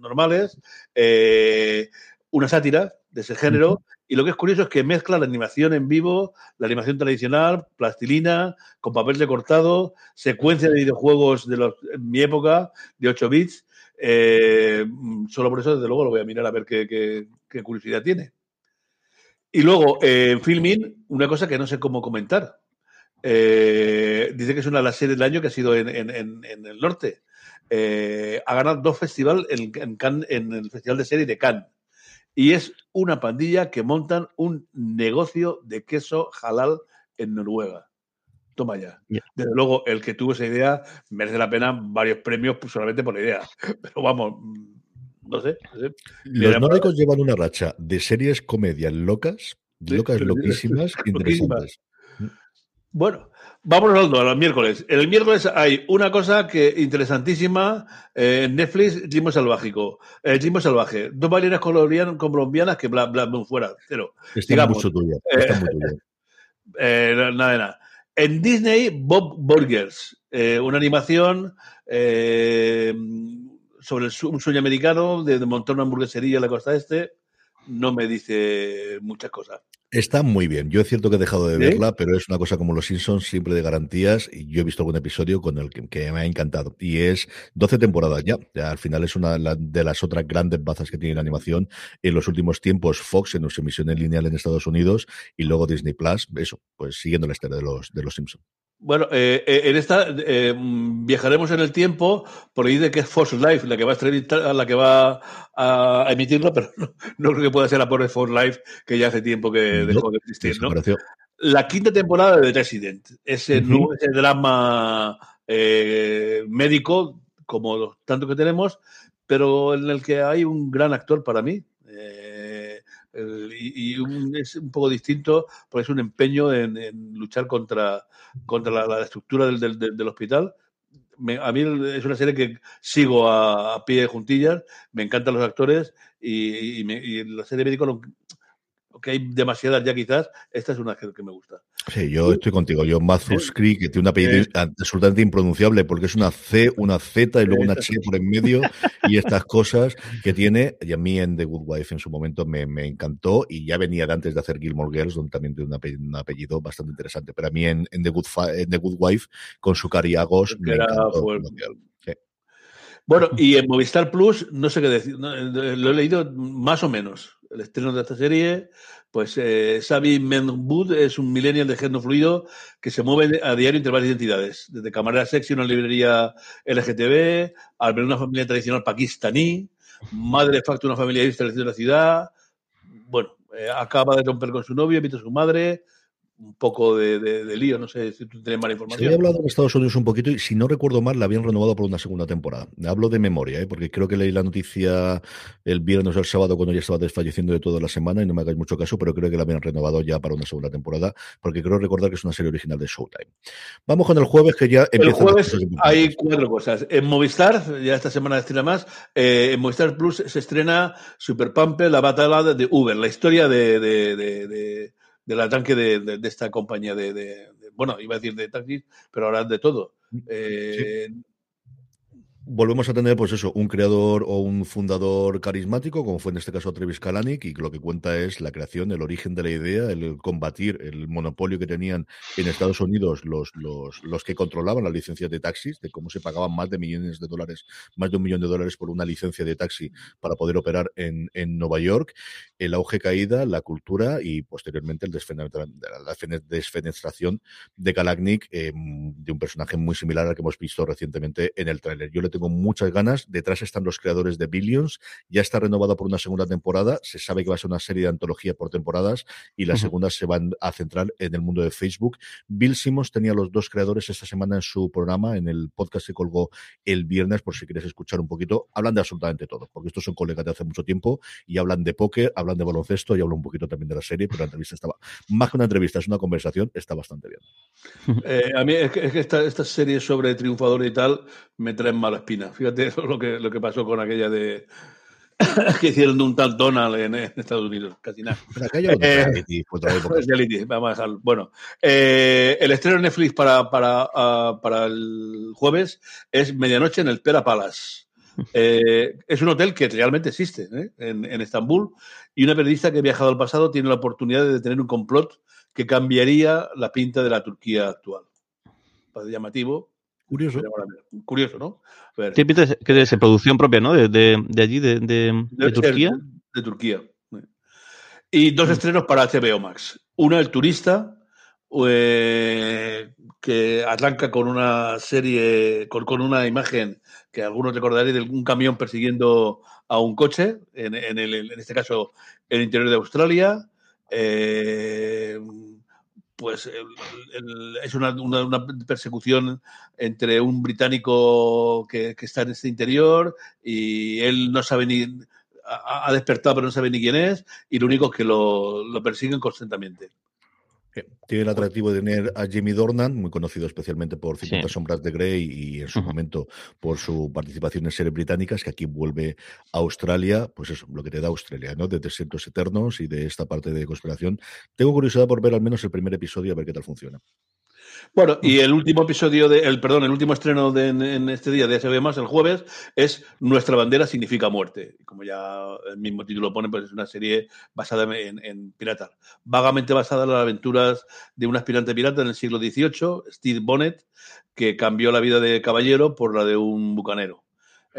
normales, eh, una sátira de ese género, y lo que es curioso es que mezcla la animación en vivo, la animación tradicional, plastilina, con papel recortado, secuencia de videojuegos de los, en mi época, de 8 bits. eh, solo por eso, desde luego, lo voy a mirar a ver qué, qué- qué curiosidad tiene. Y luego, eh, en Filmin, una cosa que no sé cómo comentar. Eh, dice que es una de las series del año que ha sido en, en- en- en el norte. Eh, ha ganado dos festivales en, el Festival de Serie de Cannes. Y es una pandilla que montan un negocio de queso halal en Noruega. Toma ya. Desde luego, el que tuvo esa idea merece la pena varios premios solamente por la idea. Pero vamos, no sé. no sé. Los Mira, nórdicos llevan una racha de series comedias locas, locas, loquísimas, interesantes. Bueno, vámonos a los miércoles. El miércoles hay una cosa que interesantísima eh, Netflix, Ritmo Salvágico. El Ritmo Salvaje. Dos bailarinas colombianas, que bla, bla, bla, fuera, cero. Está Digamos, mucho tuya. eh, Está. Eh, nada de nada. En Disney, Bob Burgers, eh, una animación eh, sobre el un sueño americano de, de montar una hamburguesería en la costa este. no me dice muchas cosas. Está muy bien. Yo es cierto que he dejado de verla, pero es una cosa como Los Simpsons, siempre de garantías. Y yo he visto algún episodio con el que, que me ha encantado. Y es 12 temporadas ya. Ya al final es una la- de las otras grandes bazas que tiene la animación. En los últimos tiempos, Fox en su emisión en lineal en Estados Unidos y luego Disney Plus. Eso, pues siguiendo la historia de los, de los Simpsons. Bueno, eh, eh, en esta eh, viajaremos en el tiempo, porque dice que es Force Life la que va a entrevistar, la que va a, emitirlo, pero no, no creo que pueda ser la pobre Force Life, que ya hace tiempo que No, dejó de existir, ¿no? La quinta temporada de The Resident, ese, ese drama eh, médico, como los tantos que tenemos, pero en el que hay un gran actor para mí. Y y un- es un poco distinto porque es un empeño en, luchar contra, contra la, la estructura del, del- hospital. A mí es una serie que sigo a, pie de juntillas, me encantan los actores y, me- y la serie médico, lo- que hay demasiadas ya quizás, esta es una que me gusta. Sí, yo estoy contigo. Yo, Matthews Creek, que tiene un apellido absolutamente impronunciable porque es una C, una Z y luego una H por en medio y estas cosas que tiene. Y a mí en The Good Wife en su momento me, me encantó y ya venía de antes de hacer Gilmore Girls, donde también tiene un apellido, un apellido bastante interesante. Pero a mí en, en The, Good en The Good Wife, con su cariagos, me encantó. Sí. Bueno, y en Movistar Plus, no sé qué decir, eh, lo he leído más o menos. El estreno de esta serie, pues eh, Xavi Menbud es un millennial de género fluido que se mueve a diario entre varias identidades, desde camarera sexy en una librería LGTB, al ver una familia tradicional pakistaní, madre de facto de una familia en la ciudad, bueno, eh, acaba de romper con su novio, invita a su madre, un poco de, de- de lío, no sé si tú tienes Se información. había hablado en Estados Unidos un poquito y si no recuerdo mal la habían renovado por una segunda temporada. Hablo de memoria, ¿eh? porque creo que leí la noticia el viernes o el sábado cuando ya estaba desfalleciendo de toda la semana y no me hagáis mucho caso, pero creo que la habían renovado ya para una segunda temporada porque creo recordar que es una serie original de Showtime. Vamos con el jueves que ya El empiezan las jueves hay cuatro cosas. En Movistar, ya esta semana estrena más, eh, en Movistar Plus se estrena Super Pumper, la batalla de Uber, la historia de- del arranque de, de- de esta compañía de, de- bueno, iba a decir de taxis, pero ahora de todo. Eh, volvemos a tener, pues eso, un creador o un fundador carismático, como fue en este caso Travis Kalanick, y lo que cuenta es la creación, el origen de la idea, el combatir el monopolio que tenían en Estados Unidos los, los, los que controlaban las licencias de taxis, de cómo se pagaban más de millones de dólares, más de un millón de dólares por una licencia de taxi para poder operar en, en Nueva York, el auge caída, la cultura y posteriormente el la fene- desfenestración de Kalanick, eh, de un personaje muy similar al que hemos visto recientemente en el tráiler. Yo le tengo muchas ganas. Detrás están los creadores de Billions. Ya está renovada por una segunda temporada. Se sabe que va a ser una serie de antología por temporadas y las Ujú. segundas se van a centrar en el mundo de Facebook. Bill Simmons tenía los dos creadores esta semana en su programa, en el podcast que colgó el viernes, por si quieres escuchar un poquito. Hablan de absolutamente todo, porque estos son colegas de hace mucho tiempo y hablan de póker, hablan de baloncesto y hablan un poquito también de la serie, pero la entrevista estaba, más que una entrevista, es una conversación, está bastante bien. eh, a mí es que, es que esta- estas series sobre triunfadores y tal me traen mala espina. Fíjate eso es lo que, lo que pasó con aquella de que hicieron de un tal Donald en, en Estados Unidos, casi nada. Pero aquello de Eh, reality reality, vamos a dejarlo. Bueno, eh, el estreno de Netflix para, para, ah, para el jueves es Medianoche en el Pera Palace. Eh, es un hotel que realmente existe ¿eh? en, en Estambul y una periodista que ha viajado al pasado tiene la oportunidad de detener un complot que cambiaría la pinta de la Turquía actual. Parece llamativo. Curioso. Curioso, ¿no? A ver, ¿Qué pinta que es producción propia, ¿no? De, de, de allí, de, de, de Debe ser Turquía. De, Turquía. Y dos estrenos para HBO Max. Una, El Turista, eh, que arranca con una serie, con, con una imagen que algunos recordaréis de un camión persiguiendo a un coche, en, en el- en este caso el interior de Australia. Eh, pues el- es una, una- una persecución entre un británico que, está en este interior y él no sabe ni ha, despertado pero no sabe ni quién es y lo único es que lo persiguen constantemente. Tiene el atractivo de tener a Jimmy Dornan, muy conocido especialmente por 50 Sí. sombras de Grey y en su momento por su participación en series británicas, que aquí vuelve a Australia, pues eso, lo que te da Australia, ¿no? De desiertos eternos y de esta parte de conspiración. Tengo curiosidad por ver al menos el primer episodio a ver qué tal funciona. Bueno, y el último episodio de, el perdón, el último estreno de, en, en este día de HBO más el jueves es Nuestra bandera significa muerte. Como ya el mismo título pone, pues es una serie basada en, en piratas, vagamente basada en las aventuras de un aspirante pirata en el siglo XVIII, Steve Bonnet, que cambió la vida de caballero por la de un bucanero.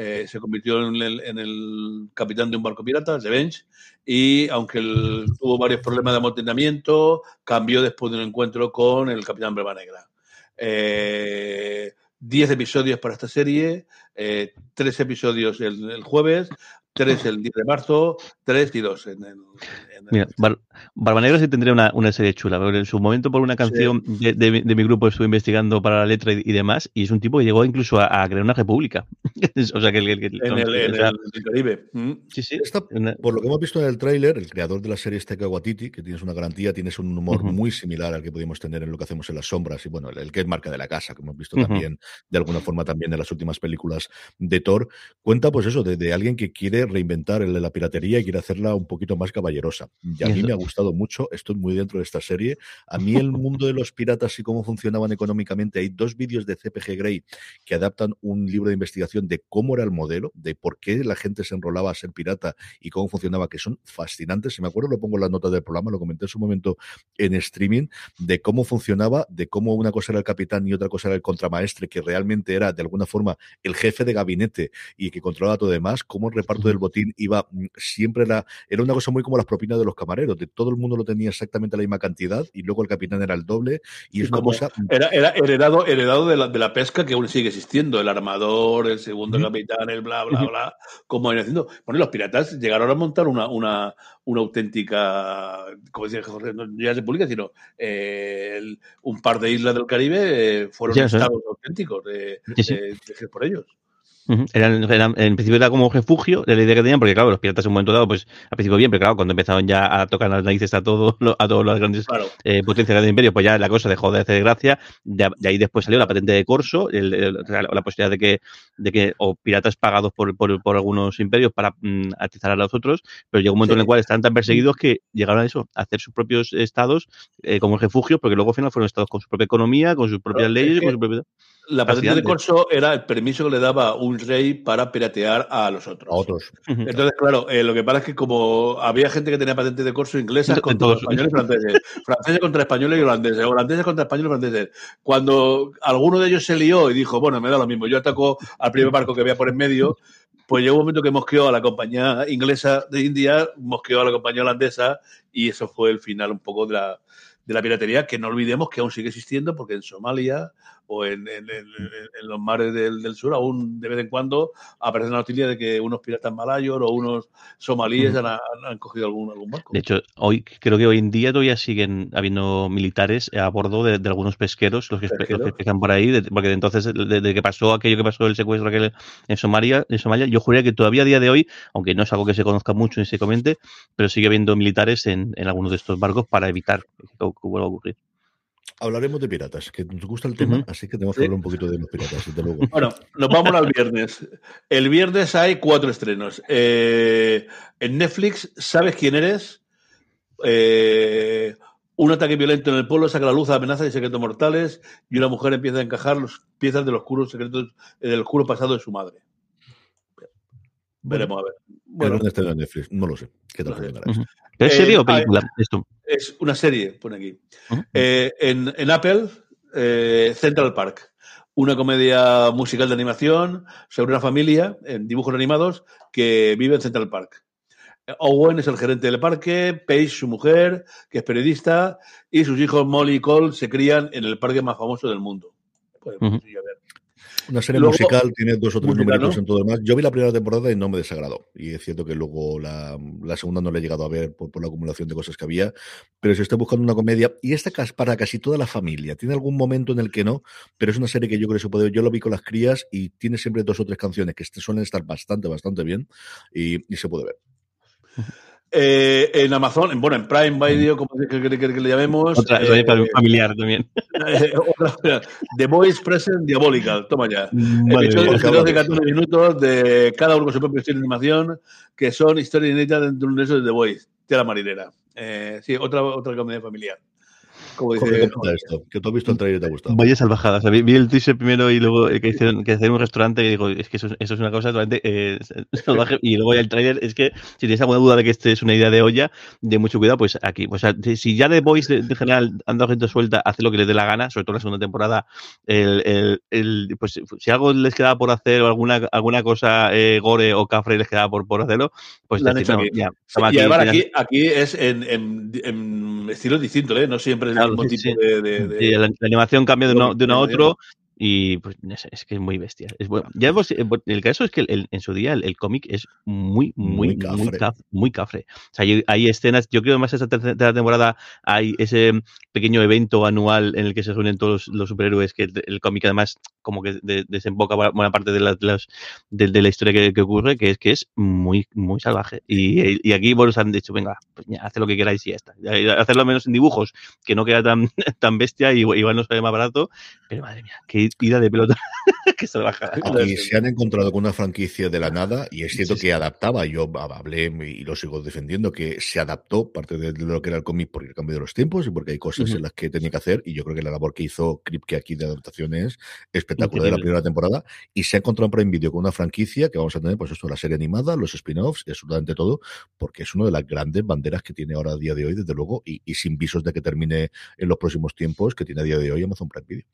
Eh, se convirtió en el, capitán de un barco pirata, The Bench, y aunque tuvo varios problemas de amotinamiento, cambió después de un encuentro con el capitán Breva Negra. Eh, 10 episodios para esta serie, eh, 3 episodios el jueves, 3 el 10 de marzo, 3 y 2 en el... en el- Mira, Bar- Barba Negra sí tendría una, una serie chula, porque en su momento por una canción de, de mi- de mi grupo estuve investigando para la letra y, y demás, y es un tipo que llegó incluso a, a crear una república. o sea que el, el- el- en el, en o sea, el- en el Caribe. Mm. sí, sí. Esta, una- por lo que hemos visto en el tráiler, el creador de la serie Taika Waititi, que tienes una garantía, tienes un humor muy similar al que pudimos tener en lo que hacemos en las sombras y bueno, el, el que es marca de la casa, que hemos visto también de alguna forma también en las últimas películas de Thor, cuenta pues eso, de, de alguien que quiere reinventar el de la piratería y quiere hacerla un poquito más caballerosa. Y a mí me ha gustado mucho, estoy muy dentro de esta serie. A mí el mundo de los piratas y cómo funcionaban económicamente, hay dos vídeos de CPG Grey que adaptan un libro de investigación de cómo era el modelo, de por qué la gente se enrolaba a ser pirata y cómo funcionaba, que son fascinantes. Si me acuerdo, lo pongo en las notas del programa, lo comenté en su momento en streaming, de cómo funcionaba, de cómo una cosa era el capitán y otra cosa era el contramaestre, que realmente era de alguna forma el jefe de gabinete y que controlaba todo demás, cómo el reparto del botín iba mm, siempre era, era una cosa muy como las propinas de los camareros, de todo el mundo lo tenía exactamente la misma cantidad y luego el capitán era el doble y Y es una como cosa Era, era heredado, heredado de, la, de la pesca que aún sigue existiendo, el armador, el segundo Ujú. capitán, el bla, bla, bla, como ido haciendo. Bueno, los piratas llegaron a montar una, una, una auténtica, como decía Jorge, no ya se publica, sino eh, el- un par de islas del Caribe eh, fueron Sí, estados auténticos Sí, sí. de- dirigidos por ellos. Eran- eran- en principio era como refugio, de la idea que tenían, porque claro, los piratas en un momento dado, pues al principio bien, pero claro, cuando empezaron ya a tocar las narices a todos a todas las grandes Claro. eh, potencias del imperio, pues ya la cosa dejó de hacer gracia. De, de ahí después salió la patente de corso, el- el- la, la posibilidad de que, de que, o piratas pagados por, por, por algunos imperios para mm, atizar a los otros, pero llegó un momento en el cual estaban tan perseguidos que llegaron a eso, a hacer sus propios estados eh, como refugios, porque luego al final fueron estados con su propia economía, con sus propias leyes, con su propia... La patente de corso era el permiso que le daba un rey para piratear a los otros. a otros. Entonces, claro, eh, lo que pasa es que como había gente que tenía patente de corso inglesas contra todos. españoles y franceses, franceses contra españoles y holandeses, holandeses contra españoles y franceses. Cuando alguno de ellos se lió y dijo, bueno, me da lo mismo, yo ataco al primer barco que había por en medio, pues llegó un momento que mosqueó a la compañía inglesa de India, mosqueó a la compañía holandesa y eso fue el final un poco de la, de la piratería, que no olvidemos que aún sigue existiendo porque en Somalia o en, en- en- en- en los mares del, del sur aún de vez en cuando aparece la noticia de que unos piratas malayos o unos somalíes han, han- han cogido algún, algún barco. De hecho, hoy creo que hoy en día todavía siguen habiendo militares a bordo de, de algunos pesqueros, los que, espe- los que Pesqueros. pescan por ahí, de- porque entonces, desde que pasó aquello que pasó el secuestro aquel en Somalia, en Somalia, yo juraría que todavía a día de hoy, aunque no es algo que se conozca mucho ni se comente, pero sigue habiendo militares en, en algunos de estos barcos para evitar que, que vuelva a ocurrir. Hablaremos de piratas, que nos gusta el tema, así que tenemos Sí. que hablar un poquito de los piratas, desde luego. Bueno, nos vamos al viernes. El viernes hay cuatro estrenos. Eh, en Netflix, ¿sabes quién eres? Eh, un ataque violento en el pueblo saca a la luz amenazas y secretos mortales y una mujer empieza a encajar las piezas del oscuro secretos del oscuro pasado de su madre. Veremos a ver. El Bueno, está en Netflix, no lo sé. ¿Qué tal. ¿Pero es Eh, serie o a- película? Esto. Es una serie, pone aquí. Ujú. Eh, en, en Apple, eh, Central Park, una comedia musical de animación sobre una familia en dibujos animados que vive en Central Park. Eh, Owen es el gerente del parque, Paige su mujer, que es periodista, y sus hijos Molly y Cole se crían en el parque más famoso del mundo. Pues, sí, a ver. Una serie Luego- musical, tiene dos o tres numeritos ¿no? en todo lo demás. Yo vi la primera temporada y no me desagradó. Y es cierto que luego la, la segunda no la he llegado a ver por, por la acumulación de cosas que había. Pero si estoy buscando una comedia, y esta para casi toda la familia, tiene algún momento en el que no, pero es una serie que yo creo que se puede ver. Yo lo vi con las crías y tiene siempre dos o tres canciones que suelen estar bastante, bastante bien y, y se puede ver. Eh, en Amazon, en- bueno, en Prime Video, como que, que- que- que le llamemos. Otra, eh, otra familiar también. eh, otra- The Voice Present Diabolical, toma ya. Madre Episodios mía. de 12 14 minutos de cada uno con su propio estilo de animación, que son historias inéditas dentro de un universo de The Voice, de la marinera. Eh, sí, otra, otra comedia familiar. Como dice, esto, que tú has visto el trailer y te ha gustado. Vaya salvajada. O sea, vi, vi el teaser primero y luego que hicieron que hicieron un restaurante y digo, es que eso, es- eso es una cosa totalmente eh, salvaje. Y luego ya el trailer es que si tienes alguna duda de que este es una idea de olla, de mucho cuidado, pues aquí. O sea, si- ya The Voice de, de general anda gente suelta, hace lo que les dé la gana, sobre todo en la segunda temporada, el, el, el- pues si algo les quedaba por hacer o alguna, alguna cosa eh, gore o cafre les quedaba por, por hacerlo, pues han decir, hecho no, aquí. ya, y además tienes- aquí, aquí es en, en, en estilos distintos, ¿eh? No siempre Claro, mismo sí, tipo sí. de, de- de- Sí, la, la animación cambia de uno, de uno a otro y pues sé, es que es muy bestia. Es bueno. Ya hemos- eh, el caso es que el- en su día el, el cómic es muy, muy, Muy muy, cafre. caf- muy cafre. O sea, hay, hay escenas, yo creo que más esta tercera temporada hay ese pequeño evento anual en el que se reúnen todos los, los superhéroes, que el, el cómic además como que de- desemboca buena- parte de la, de las- de, de la historia que, que ocurre, que es que es muy, muy salvaje. Y, y aquí bueno, han dicho, venga, pues ya, haced lo que queráis y ya está. Hacerlo menos en dibujos, que no queda tan, tan bestia y igual no sale más barato, pero madre mía, qué ida de pelota, qué salvajada. Aquí se han encontrado con una franquicia de la nada y es cierto que adaptaba, yo hablé y lo sigo defendiendo, que se adaptó parte de lo que era el cómic por el cambio de los tiempos y porque hay cosas en las que tenía que hacer y yo creo que la labor que hizo Kripke aquí de adaptación es espectacular de la primera temporada y se ha encontrado en Prime Video con una franquicia que vamos a tener pues esto, la serie animada, los spin-offs, absolutamente todo, porque es una de las grandes banderas que tiene ahora a día de hoy, desde luego, y, y sin visos de que termine en los próximos tiempos, que tiene a día de hoy Amazon Prime Video.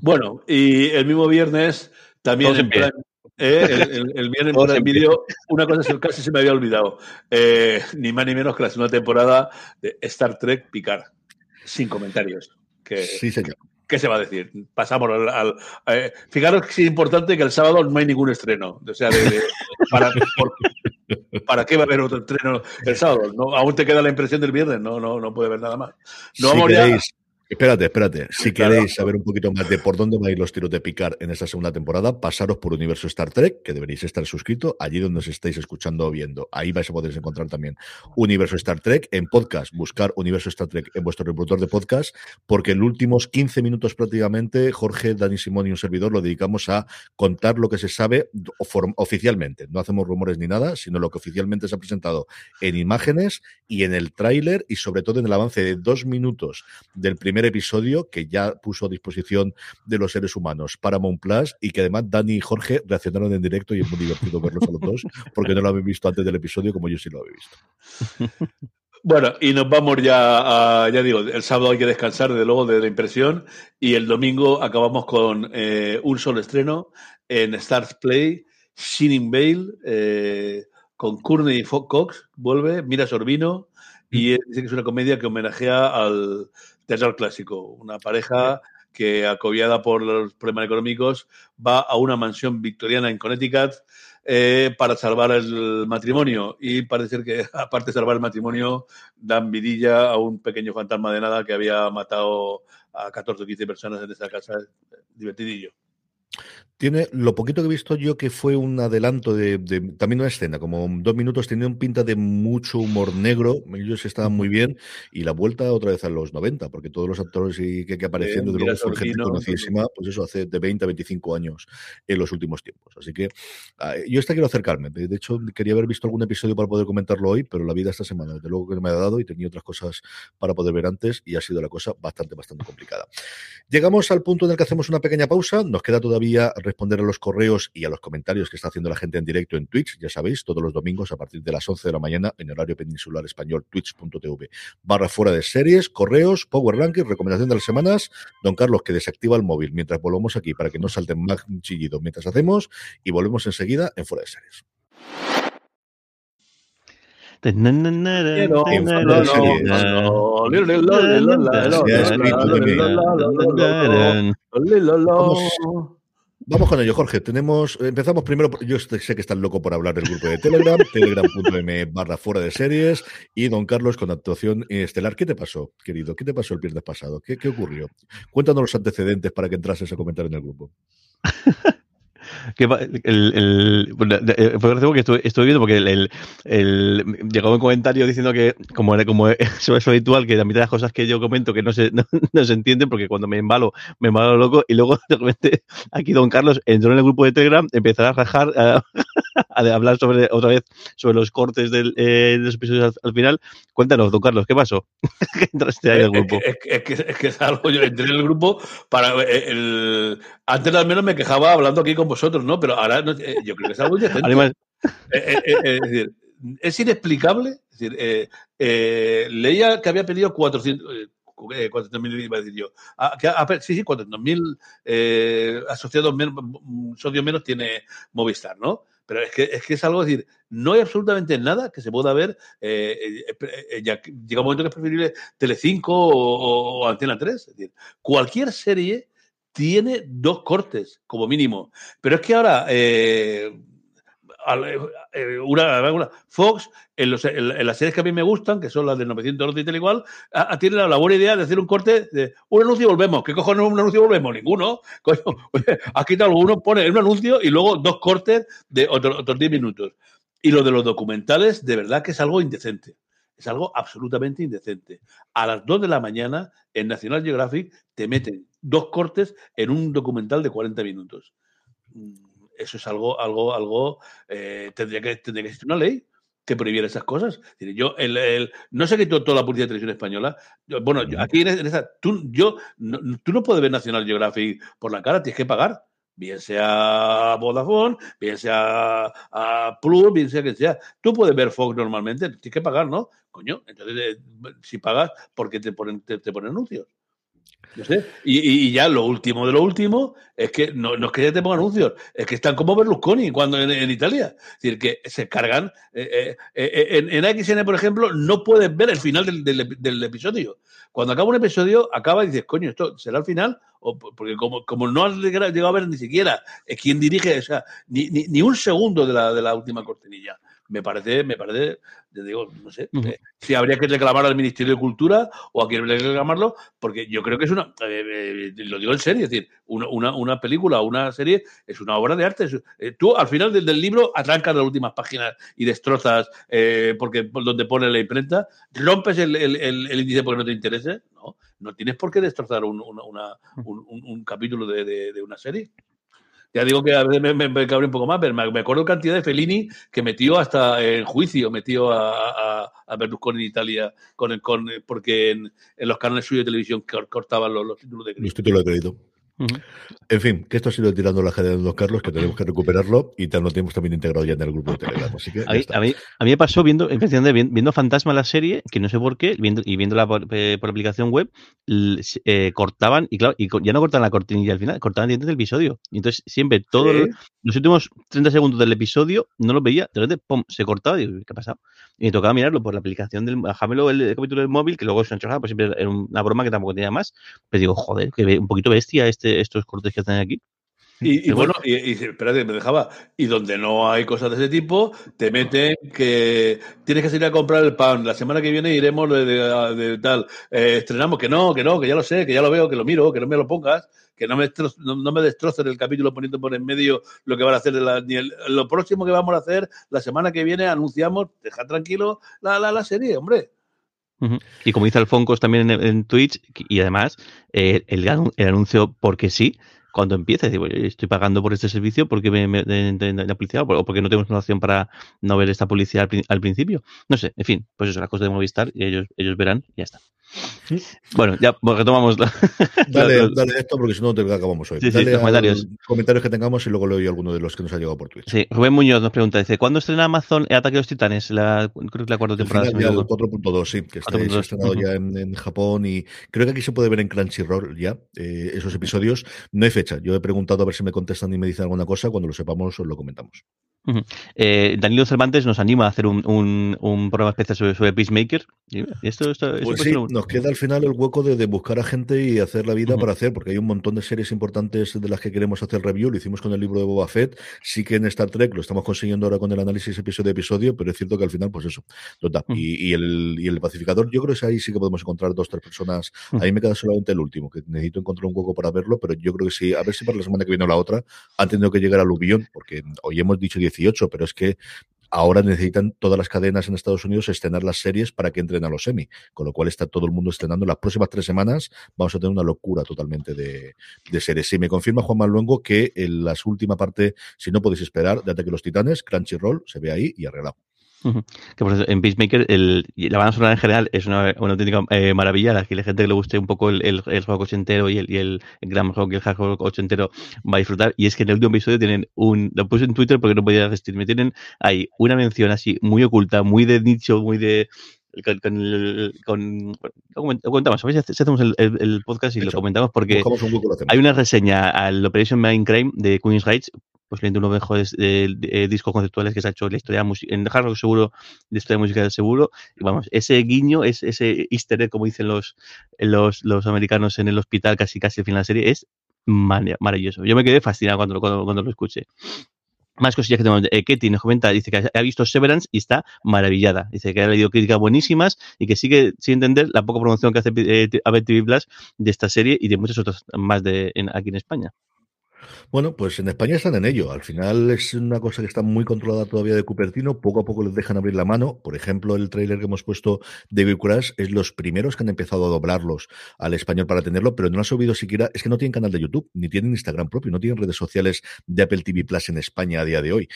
Bueno, y el mismo viernes también en eh, el, el- el viernes en Todos. Video, una cosa que casi se me había olvidado, eh, ni más ni menos que la segunda temporada de Star Trek Picard, sin comentarios. Que, Sí, señor. ¿Qué se va a decir? Pasamos al... al- eh, fijaros que es importante que el sábado no hay ningún estreno. O sea, de, de- para, por- ¿para qué va a haber otro estreno el sábado? No, aún te queda la impresión del viernes, no, no, no puede haber nada más. No si vamos ya- queréis, espérate, espérate. Si Claro. queréis saber un poquito más de por dónde van a ir los tiros de picar en esta segunda temporada, pasaros por Universo Star Trek, que deberéis estar suscrito allí donde os estéis escuchando o viendo. Ahí vais a poder encontrar también Universo Star Trek en podcast. Buscar Universo Star Trek en vuestro reproductor de podcast, porque en los últimos 15 minutos prácticamente, Jorge, Dani Simón y un servidor lo dedicamos a contar lo que se sabe oficialmente. No hacemos rumores ni nada, sino lo que oficialmente se ha presentado en imágenes y en el tráiler y sobre todo en el avance de dos minutos del primer episodio que ya puso a disposición de los seres humanos Paramount Plus y que además Dani y Jorge reaccionaron en directo y es muy divertido verlos a los dos porque no lo habéis visto antes del episodio como yo sí lo había visto. Bueno, y nos vamos ya a, ya digo, el sábado hay que descansar, desde luego, de la impresión, y el domingo acabamos con eh, un solo estreno en Stars Play, Shining Bale, eh, con Courtney Fo- Cox, vuelve, Mira Sorbino, y dice que es una comedia que homenajea al teatro clásico, una pareja que, acobiada por los problemas económicos, va a una mansión victoriana en Connecticut eh, para salvar el matrimonio. Y parece ser que, aparte de salvar el matrimonio, dan vidilla a un pequeño fantasma de nada que había matado a 14 o 15 personas en esa casa. Divertidillo. Tiene lo poquito que he visto yo que fue un adelanto de, de- también una escena, como dos minutos, tenía un pinta de mucho humor negro, ellos estaban muy bien, y la vuelta otra vez a los 90, porque todos los actores y que, que aparecían, desde Mira luego fue gente conocidísima, pues eso hace de 20 a 25 años en los últimos tiempos. Así que ah, yo esta quiero acercarme. De hecho, quería haber visto algún episodio para poder comentarlo hoy, pero la vida esta semana, desde luego que no me ha dado y tenía otras cosas para poder ver antes y ha sido la cosa bastante, bastante complicada. Llegamos al punto en el que hacemos una pequeña pausa. Nos queda todavía responder a los correos y a los comentarios que está haciendo la gente en directo en Twitch. Ya sabéis, todos los domingos a partir de las 11 de la mañana en horario peninsular español, twitch.tv. Barra fuera de series, correos, power ranking, recomendación de las semanas. Don Carlos, que desactiva el móvil mientras volvamos aquí para que no salten más chillidos mientras hacemos y volvemos enseguida en fuera de series. Vamos, con ello, Jorge. Tenemos, empezamos primero, yo sé que estás loco por hablar del grupo de Telegram, telegram.m barra fuera de series, y don Carlos con actuación estelar. ¿Qué te pasó, querido? ¿Qué te pasó el viernes pasado? ¿Qué, qué ocurrió? Cuéntanos los antecedentes para que entrases a comentar en el grupo. que el, el, eh, fue que estuve, estuve viendo porque el, el- llegó un comentario diciendo que como como eso es habitual que la mitad de las cosas que yo comento que no se no, no se entienden porque cuando me embalo me embalo loco y luego de repente aquí don Carlos entró en el grupo de Telegram empezó a rajar a, a hablar sobre otra vez sobre los cortes del, eh, de los episodios al, al final cuéntanos don Carlos qué pasó entraste ahí al Es grupo es, es, que, es que es algo, yo entré en el grupo para. eh, El, antes al menos me quejaba hablando aquí con vosotros, ¿no? Pero ahora no- eh, yo creo que es algo. Además, Eh, eh, eh, es decir, es inexplicable. Es decir, leía que había pedido 400. eh, eh, 400.000 iba a decir yo. Ah, que ha- sí, sí, 400.000 eh, asociados menos, socios menos tiene Movistar, ¿no? Pero es que, es que es algo, es decir, no hay absolutamente nada que se pueda ver. eh, eh, ya llega un momento que es preferible Telecinco o, o, o Antena 3. Es decir, cualquier serie tiene dos cortes, como mínimo. Pero es que ahora, eh, al- eh, una, Fox, en, los- las series que a mí me gustan, que son las de 911 y tal igual, tiene la, buena idea de hacer un corte de un anuncio y volvemos. ¿Qué cojones un anuncio y volvemos? Ninguno. Coño, has quitado alguno, pone un anuncio y luego dos cortes de otro- otros 10 minutos. Y lo de los documentales, de verdad que es algo indecente. Es algo absolutamente indecente. A las 2 de la mañana, en National Geographic, te meten dos cortes en un documental de 40 minutos. Mm, Eso es algo, algo, algo. eh, tendría, que, tendría que existir una ley que prohibiera esas cosas. Yo, el, el- no sé qué to- toda la publicidad de televisión española. bueno, yo- aquí en, esa. Tú, yo, no, tú no puedes ver National Geographic por la cara, tienes que pagar. Bien sea Vodafone, bien sea a Plus, bien sea que sea. Tú puedes ver Fox normalmente, tienes que pagar, ¿no? Coño, entonces eh, si pagas, ¿por qué te ponen, te ponen anuncios? Y, ya lo último de lo último es que no, no es que ya te pongan anuncios, es que están como Berlusconi cuando en, Italia. Es decir, que se cargan. eh, eh, eh, en, en por ejemplo, no puedes ver el final del, del- episodio. Cuando acaba un episodio, acaba y dices, coño, ¿esto será el final? O, porque como, como no has llegado a ver ni siquiera quién dirige, o sea, ni, ni, ni un segundo de la, de la última cortinilla. Me parece, me parece, te digo, no sé, eh, si habría que reclamar al Ministerio de Cultura o a quién habría que reclamarlo, porque yo creo que es una, eh, eh, lo digo en serio, es decir, una, una, una película o una serie es una obra de arte. Es- eh, tú al final del, del libro arrancas las últimas páginas y destrozas eh, porque por donde pone la imprenta, rompes el, el- el- el índice porque no te interese, no, no tienes por qué destrozar un, una- un- un- un capítulo de, de- de una serie. Ya digo que a veces me, me, cabré un poco más, pero me, me acuerdo cantidad de Fellini que metió hasta en juicio, metió a, Berlusconi en Italia con, el- con, porque en, los canales suyos de televisión cor- cortaban los, los títulos de Los crédito. títulos de crédito. En fin, que esto ha sido tirando la general de Don Carlos, que tenemos que recuperarlo y tal, lo tenemos también integrado ya en el grupo de Telegram. Así que ya A mí, a, mí, a mí me pasó viendo, viendo, viendo Fantasma la serie, que no sé por qué, viendo, y viéndola por, eh, por aplicación web, eh, cortaban, y claro, y ya no cortaban la cortinilla al final, cortaban directamente el episodio. Y entonces siempre, todos Sí. los últimos 30 segundos del episodio, no los veía, de repente, pum, se cortaba, y digo, ¿qué ha pasado? Y me tocaba mirarlo por la aplicación del, bajámelo el, el capítulo del móvil, que luego es una chorrada, pues siempre era una broma que tampoco tenía más. Pero digo, joder, que un poquito bestia este, estos cortes que hacen aquí. Y, y Pero bueno, y, y espérate, me dejaba. Y donde no hay cosas de ese tipo, te meten que tienes que salir a comprar el pan. La semana que viene iremos de, de- de tal. Eh, estrenamos que no, que no, que ya lo sé, que ya lo veo, que lo miro, que no me lo pongas, que no me, no, no me destrocen el capítulo poniendo por en medio lo que van a hacer. la- ni el- lo próximo que vamos a hacer, la semana que viene anunciamos, deja tranquilo la, la, la serie, hombre. Y como dice Alfoncos también en, en Twitch, y además eh, el, anu- el anuncio porque sí, cuando empieza, digo, "Oye, estoy pagando por este servicio porque me, me- de, la publicidad o porque no tenemos una opción para no ver esta publicidad al, al principio. No sé, en fin, pues eso, las cosas de Movistar y ellos, ellos verán y ya está. Bueno, ya pues, retomamos la, Dale, la- dale esto porque si no te acabamos hoy. Sí, sí, dale los comentarios. los comentarios que tengamos y luego leo yo alguno de los que nos ha llegado por Twitch. Sí, Rubén Muñoz nos pregunta, dice, ¿cuándo estrena Amazon el Ataque de los Titanes? La, creo que la cuarta temporada. final si no me ya el equivoco. 4.2, sí, que está 4.2, estrenado ujú. ya en, en Japón y creo que aquí se puede ver en Crunchyroll ya eh, esos episodios. No hay fecha. Yo he preguntado a ver si me contestan y me dicen alguna cosa. Cuando lo sepamos, os lo comentamos. Eh, Danilo Cervantes nos anima a hacer un, un, un programa especial sobre, sobre Peacemaker. Esto, esto, esto Pues sí, un- nos queda al final el hueco de, buscar a gente y hacer la vida para hacer, porque hay un montón de series importantes de las que queremos hacer review. Lo hicimos con el libro de Boba Fett. Sí que en Star Trek lo estamos consiguiendo ahora con el análisis episodio a episodio, pero es cierto que al final, pues eso, total. y, el, y el pacificador, yo creo que ahí sí que podemos encontrar dos, tres personas. A mí me queda solamente el último, que necesito encontrar un hueco para verlo, pero yo creo que sí. A ver si para la semana que viene o la otra han tenido que llegar al Lubión, porque hoy hemos dicho 18, pero es que ahora necesitan todas las cadenas en Estados Unidos estrenar las series para que entren a los semi, con lo cual está todo el mundo estrenando. Las próximas tres semanas vamos a tener una locura totalmente de, series. Y me confirma Juan Manuel que en la última parte, si no podéis esperar, de que los Titanes, Crunchyroll, se ve ahí y arreglado. Que por eso, en Peacemaker el, la banda sonora en general es una, una auténtica eh, maravilla. La gente que le guste un poco el, el, el rock ochentero y el, y el rock y el hard rock ochentero va a disfrutar. Y es que en el último episodio tienen un. Lo puse en Twitter porque no podía resistirme. Tienen ahí una mención así muy oculta, muy de nicho, muy de con, con, con lo comentamos, a ver si hacemos el, el, podcast y lo comentamos porque hay una reseña al Operation Mind Crime de Queen's Heights posiblemente uno de los mejores eh, discos conceptuales que se ha hecho en la historia en hard rock seguro, de historia musical seguro. Y vamos, ese guiño, es, ese easter egg, como dicen los, los, los americanos en el hospital casi casi al final de la serie, es maravilloso. Yo me quedé fascinado cuando, cuando, cuando lo escuché. Más cosillas que tenemos. Eh, Ketty nos comenta, dice que ha visto Severance y está maravillada. Dice que ha leído críticas buenísimas y que sigue sin entender la poca promoción que hace eh, TV Plus de esta serie y de muchas otras más de aquí en España. Bueno, pues en España están en ello. Al final es una cosa que está muy controlada todavía de Cupertino. Poco a poco les dejan abrir la mano. Por ejemplo, el tráiler que hemos puesto de Crash es los primeros que han empezado a doblarlos al español para tenerlo, pero no han subido siquiera. Es que no tienen canal de YouTube, ni tienen Instagram propio, no tienen redes sociales de Apple TV Plus en España a día de hoy.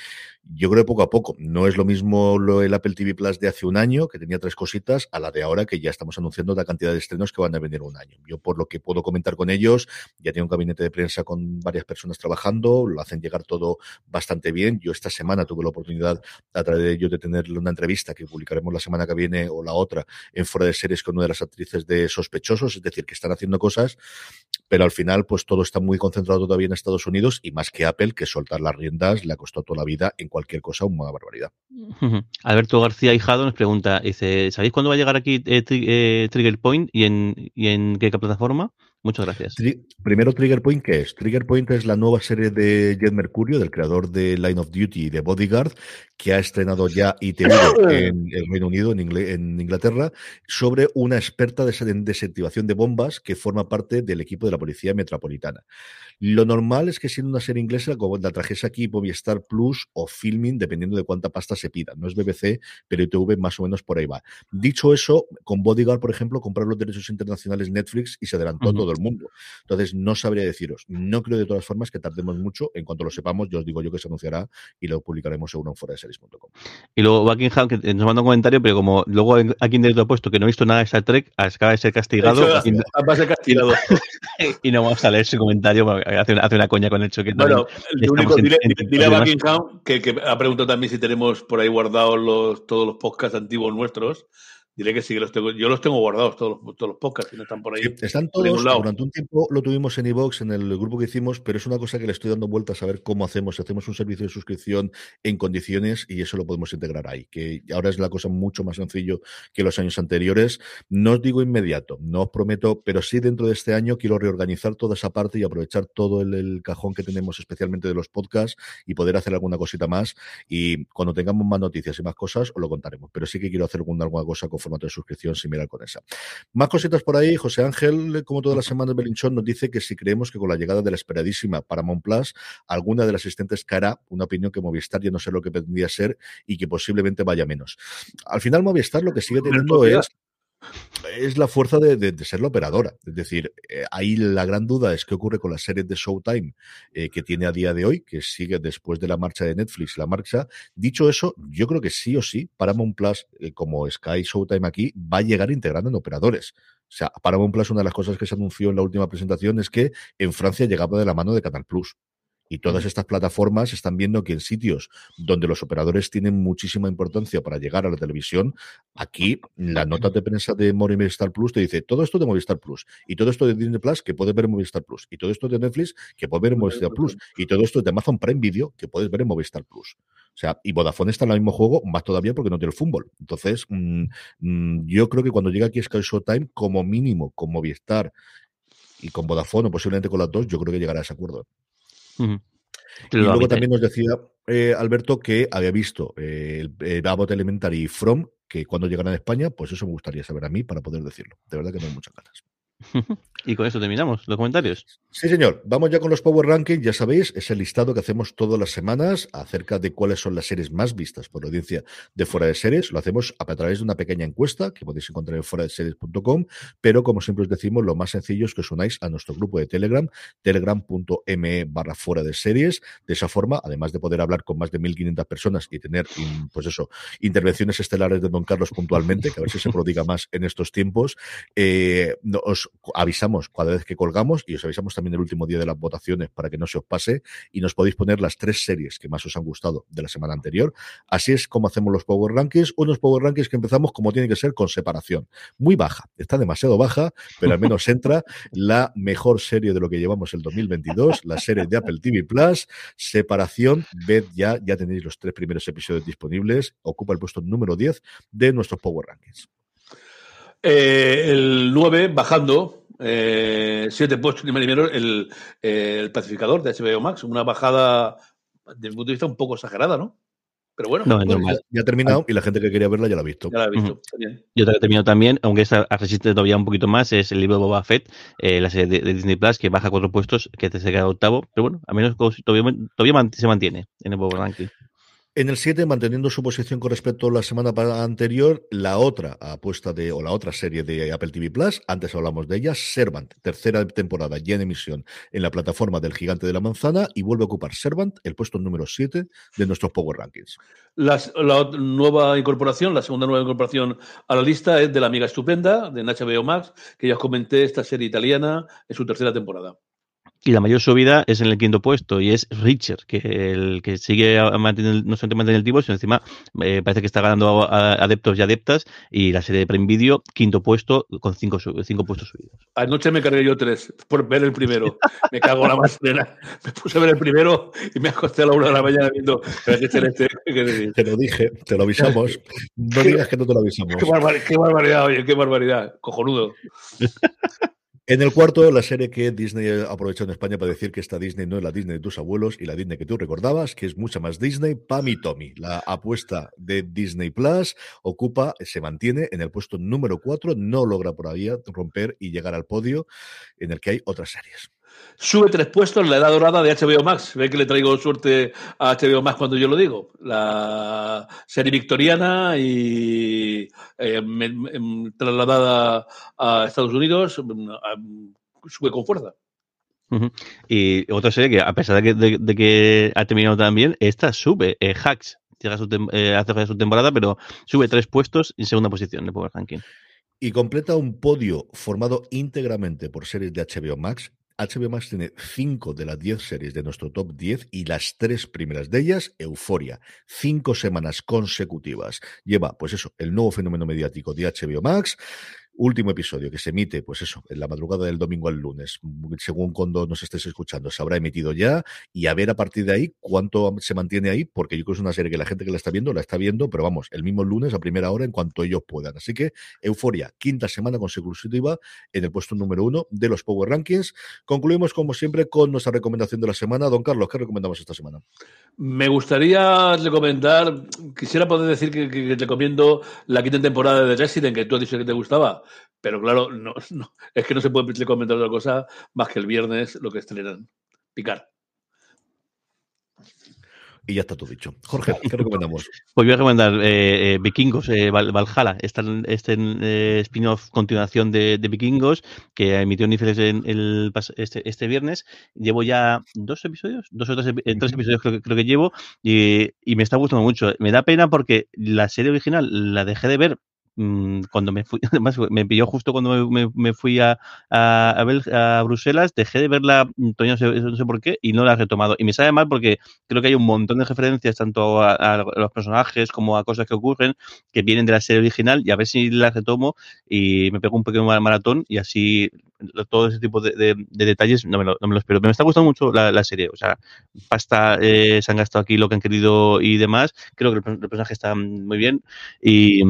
Yo creo que poco a poco. No es lo mismo lo, el Apple TV Plus de hace un año, que tenía tres cositas, a la de ahora, que ya estamos anunciando la cantidad de estrenos que van a venir un año. Yo, por lo que puedo comentar con ellos, ya tengo un gabinete de prensa con varias personas trabajando, lo hacen llegar todo bastante bien. Yo esta semana tuve la oportunidad, a través de ello, de tener una entrevista que publicaremos la semana que viene o la otra en Fuera de Series con una de las actrices de Sospechosos, es decir, que están haciendo cosas, pero al final, pues todo está muy concentrado todavía en Estados Unidos y más que Apple, que soltar las riendas le ha costado toda la vida en cualquier cosa una barbaridad. Alberto García Hijado nos pregunta, dice, ¿sabéis cuándo va a llegar aquí eh, eh, Trigger Point y en qué plataforma? Muchas gracias. primero, Trigger Point, ¿qué es? Trigger Point es la nueva serie de Jet Mercurio, del creador de Line of Duty y de Bodyguard, que ha estrenado ya ITV en el Reino Unido, en, en, Inglaterra, sobre una experta de desactivación de bombas que forma parte del equipo de la Policía Metropolitana. Lo normal es que siendo una serie inglesa, como la trajese aquí Movistar Plus o Filming, dependiendo de cuánta pasta se pida. No es BBC, pero ITV más o menos por ahí va. Dicho eso, con Bodyguard, por ejemplo, comprar los derechos internacionales Netflix y se adelantó todo el mundo. Entonces, no sabría deciros. No creo de todas formas que tardemos mucho. En cuanto lo sepamos, yo os digo yo que se anunciará y lo publicaremos seguro en foraseries.com. Y luego Buckingham, que nos manda un comentario, pero como luego aquí en directo ha puesto que no ha visto nada de Star Trek, acaba de ser castigado. castigado. y no vamos a leer su comentario, hace una, hace una coña con el hecho que Bueno, el único, dile, dile, a Buckingham que, que, ha preguntado también si tenemos por ahí guardados los, todos los podcasts antiguos nuestros Diré que sí, que los tengo, yo los tengo guardados, todos los, todos los podcasts, que no están por ahí. están todos, durante un tiempo lo tuvimos en iVox, en el grupo que hicimos, pero es una cosa que le estoy dando vueltas a ver cómo hacemos, si hacemos un servicio de suscripción en condiciones y eso lo podemos integrar ahí, que ahora es la cosa mucho más sencillo que los años anteriores. No os digo inmediato, no os prometo, pero sí dentro de este año quiero reorganizar toda esa parte y aprovechar todo el, el cajón que tenemos, especialmente de los podcasts, y poder hacer alguna cosita más. Y cuando tengamos más noticias y más cosas, os lo contaremos. Pero sí que quiero hacer alguna, alguna cosa con formato de suscripción similar con esa. Más cositas por ahí. José Ángel, como todas las semanas, Belinchón nos dice que si creemos que con la llegada de la esperadísima Paramount Plus, alguna de las asistentes caerá, una opinión que Movistar ya no sé lo que pretendía ser y que posiblemente vaya menos. Al final, Movistar lo que sigue teniendo es es la fuerza de, ser la operadora. Es decir, eh, ahí la gran duda es qué ocurre con la serie de Showtime eh, que tiene a día de hoy, que sigue después de la marcha de Netflix, la marcha. Dicho eso, yo creo que sí o sí, Paramount Plus, eh, como Sky Showtime aquí, va a llegar integrando en operadores. O sea, Paramount Plus, una de las cosas que se anunció en la última presentación es que en Francia llegaba de la mano de Canal Plus Y todas estas plataformas están viendo que en sitios donde los operadores tienen muchísima importancia para llegar a la televisión, aquí la nota de prensa de Movistar Plus te dice todo esto de Movistar Plus y todo esto de Disney Plus que puedes ver en Movistar Plus y todo esto de Netflix que puedes ver en Movistar Plus y todo esto de Amazon Prime Video que puedes ver en Movistar Plus. O sea, y Vodafone está en el mismo juego, más todavía porque no tiene el fútbol. Entonces, mm, mm, yo creo que cuando llega aquí Sky Showtime, como mínimo, con Movistar y con Vodafone, o posiblemente con las dos, yo creo que llegará a ese acuerdo. Y luego también nos decía eh, Alberto que había visto eh, el, Abbott Elementary y From, que cuando llegarán a España, pues eso me gustaría saber a mí para poder decirlo. De verdad que no hay muchas ganas. y con eso terminamos los comentarios. Sí, señor. Vamos ya con los Power Rankings. Ya sabéis, es el listado que hacemos todas las semanas acerca de cuáles son las series más vistas por la audiencia de Fuera de Series. Lo hacemos a través de una pequeña encuesta que podéis encontrar en fuera de series.com. Pero como siempre os decimos, lo más sencillo es que os unáis a nuestro grupo de Telegram, telegram.me barra fuera de series. De esa forma, además de poder hablar con más de 1.500 personas y tener, pues eso, intervenciones estelares de Don Carlos puntualmente, que a ver si se prodiga más en estos tiempos, eh, os avisamos cada vez que colgamos y os avisamos también el último día de las votaciones para que no se os pase y nos podéis poner las tres series que más os han gustado de la semana anterior. Así es como hacemos los Power Rankings, unos Power Rankings que empezamos como tiene que ser con separación. Muy baja, está demasiado baja, pero al menos entra la mejor serie de lo que llevamos el 2022, la serie de Apple TV Plus, separación, ved ya, ya tenéis los tres primeros episodios disponibles, ocupa el puesto número 10 de nuestros Power Rankings. Eh, el 9 bajando, eh, siete puestos ni menos el, eh, el pacificador de HBO Max, una bajada desde mi punto de vista un poco exagerada, ¿no? Pero bueno, No, ya, ya ha terminado y la gente que quería verla ya la ha visto. ya la he visto. Bien. Yo te he terminado también, aunque esta resiste todavía un poquito más, es el libro de Boba Fett, eh, la serie de, de Disney Plus, que baja cuatro puestos, que te se queda octavo, pero bueno, al menos todavía, todavía se mantiene en el Power Ranking. En el 7, manteniendo su posición con respecto a la semana anterior, la otra apuesta de, o la otra serie de Apple TV Plus, antes hablamos de ella, Servant, tercera temporada ya en emisión en la plataforma del Gigante de la Manzana y vuelve a ocupar Servant el puesto número 7 de nuestros Power Rankings. La nueva incorporación, la segunda nueva incorporación a la lista es de la amiga estupenda, de HBO Max, que ya os comenté, esta serie italiana en su tercera temporada. Y la mayor subida es en el quinto puesto, y es Richard, que el que sigue mantener, no solamente mantiene el tiempo, sino encima eh, parece que está ganando a- a- adeptos y adeptas, y la serie de Prime Video, quinto puesto, con cinco, cinco puestos subidos. Anoche me cargué yo tres por ver el primero. Me cago en la más plena. Me puse a ver el primero y me acosté a la una de la mañana viendo. Qué decir. Te lo dije, te lo avisamos. No digas que no te lo avisamos. Qué, barbar- qué barbaridad, oye, qué barbaridad. Cojonudo. En el cuarto, la serie que Disney ha aprovechado en España para decir que esta Disney no es la Disney de tus abuelos y la Disney que tú recordabas, que es mucha más Disney, Pam y Tommy. La apuesta de Disney Plus ocupa, se mantiene en el puesto número 4, no logra por ahí romper y llegar al podio en el que hay otras series. Sube tres puestos en la edad dorada de HBO Max. Ve que le traigo suerte a HBO Max cuando yo lo digo. La serie victoriana y eh, me- me- trasladada a Estados Unidos mm, a- sube con fuerza. Y otra serie que, a pesar de que, de, de que ha terminado también, esta sube, eh, Hacks. Llega su tem- eh, hace su temporada, pero sube tres puestos en segunda posición de Power Ranking. Y completa un podio formado íntegramente por series de HBO Max. HBO Max tiene 5 de las 10 series de nuestro top 10 y las tres primeras de ellas, Euforia. Cinco semanas consecutivas. Lleva, pues eso, el nuevo fenómeno mediático de HBO Max. Último episodio que se emite, pues eso, en la madrugada del domingo al lunes, según cuando nos estés escuchando, se habrá emitido ya y a ver a partir de ahí cuánto se mantiene ahí, porque yo creo que es una serie que la gente que la está viendo, la está viendo, pero vamos, el mismo lunes a primera hora en cuanto ellos puedan. Así que Euforia, quinta semana consecutiva en el puesto número uno de los Power Rankings. Concluimos, como siempre, con nuestra recomendación de la semana. Don Carlos, ¿qué recomendamos esta semana? Me gustaría recomendar, quisiera poder decir que, que- recomiendo la quinta temporada de Resident, que tú has dicho que te gustaba, pero claro, no, no, es que no se puede recomendar otra cosa más que el viernes lo que estrenan. Picar. Y ya está todo dicho. Jorge, ¿qué recomendamos? Pues voy a recomendar eh, eh, Vikingos, eh, Val- Valhalla, este eh, spin-off continuación de, de Vikingos que emitió Netflix en el, este, este viernes. Llevo ya dos episodios, dos o tres, eh, tres episodios creo, que- creo que llevo y, y me está gustando mucho. Me da pena porque la serie original la dejé de ver mm, cuando me fui, además me pilló justo cuando me, me fui a, a, a, Bruselas, dejé de verla, mm, no sé, no sé, por qué, y no la he retomado. Y me sabe mal porque creo que hay un montón de referencias tanto a, a, los personajes como a cosas que ocurren que vienen de la serie original y a ver si la retomo y me pego un pequeño maratón y así todo ese tipo de, de, de detalles no me, lo, no me, lo, espero. Pero me está gustando mucho la, la serie. O sea, pasta, eh, se han gastado aquí lo que han querido y demás. Creo que el, el personaje está muy bien y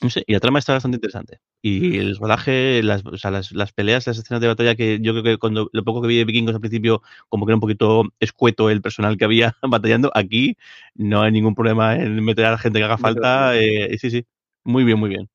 no sé, y la trama está bastante interesante. Y el rodaje, las, o sea, las, las, peleas, las escenas de batalla, que yo creo que cuando lo poco que vi de vikingos al principio, como que era un poquito escueto el personal que había batallando, aquí no hay ningún problema en meter a la gente que haga falta. Eh, sí, sí, muy bien, muy bien.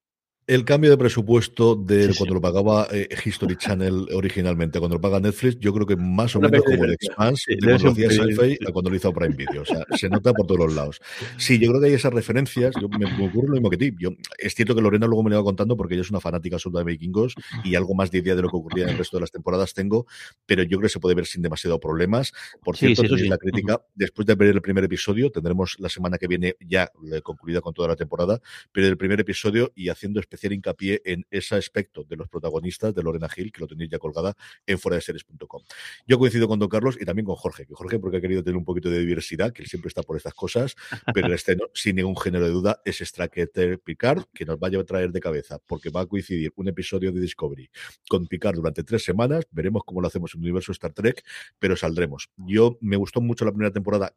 El cambio de presupuesto de sí, cuando sí. lo pagaba eh, History Channel originalmente, cuando lo paga Netflix, yo creo que más o menos como el Expanse sí, de cuando lo hacía Sci-Fi a cuando lo hizo Prime Video. O sea, se nota por todos los lados. Sí, yo creo que hay esas referencias. Yo, me, me, ocurre lo mismo que ti. Yo, es cierto que Lorena luego me lo iba contando porque ella es una fanática absoluta de vikingos y algo más de idea de lo que ocurría en el resto de las temporadas tengo, pero yo creo que se puede ver sin demasiado problemas. Por cierto, sí, la crítica, después de ver el primer episodio, tendremos la semana que viene ya concluida con toda la temporada, pero el primer episodio y haciendo especial hincapié en ese aspecto de los protagonistas de Lorena Gil, que lo tenéis ya colgada en series.com. Yo coincido con Don Carlos y también con Jorge, que Jorge porque ha querido tener un poquito de diversidad, que él siempre está por estas cosas, pero el estreno, sin ningún género de duda, es Stracker Picard, que nos vaya a traer de cabeza, porque va a coincidir un episodio de Discovery con Picard durante tres semanas, veremos cómo lo hacemos en el universo Star Trek, pero saldremos. Yo me gustó mucho la primera temporada,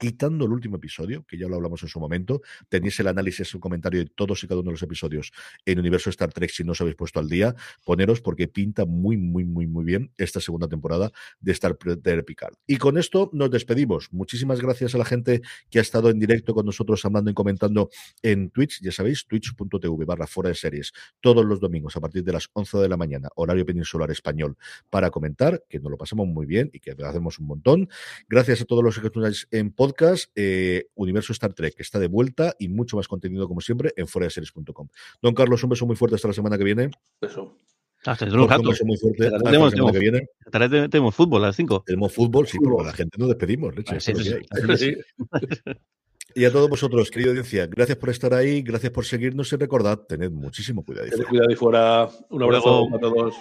quitando el último episodio, que ya lo hablamos en su momento, tenéis el análisis, un comentario de todos y cada uno de los episodios en Universo Star Trek, si no os habéis puesto al día, poneros porque pinta muy, muy, muy, muy bien esta segunda temporada de Star Trek Picard. Y con esto nos despedimos. Muchísimas gracias a la gente que ha estado en directo con nosotros hablando y comentando en Twitch, ya sabéis, twitch.tv barra fuera de series, todos los domingos a partir de las 11 de la mañana, horario peninsular español, para comentar, que nos lo pasamos muy bien y que hacemos un montón. Gracias a todos los que en podcast podcast, eh, Universo Star Trek, que está de vuelta y mucho más contenido, como siempre, en foraseries.com. Don Carlos, un beso muy fuerte hasta la semana que viene. Beso. Hasta beso muy fuerte hasta la tenemos, semana que viene. Tenemos fútbol a las 5. Tenemos fútbol, sí, pero la gente nos despedimos. Leche, sí, sí, sí. Y a todos vosotros, querida audiencia, gracias por estar ahí, gracias por seguirnos y recordad, tened muchísimo cuidado. Tened cuidado y fuera. Un abrazo a todos.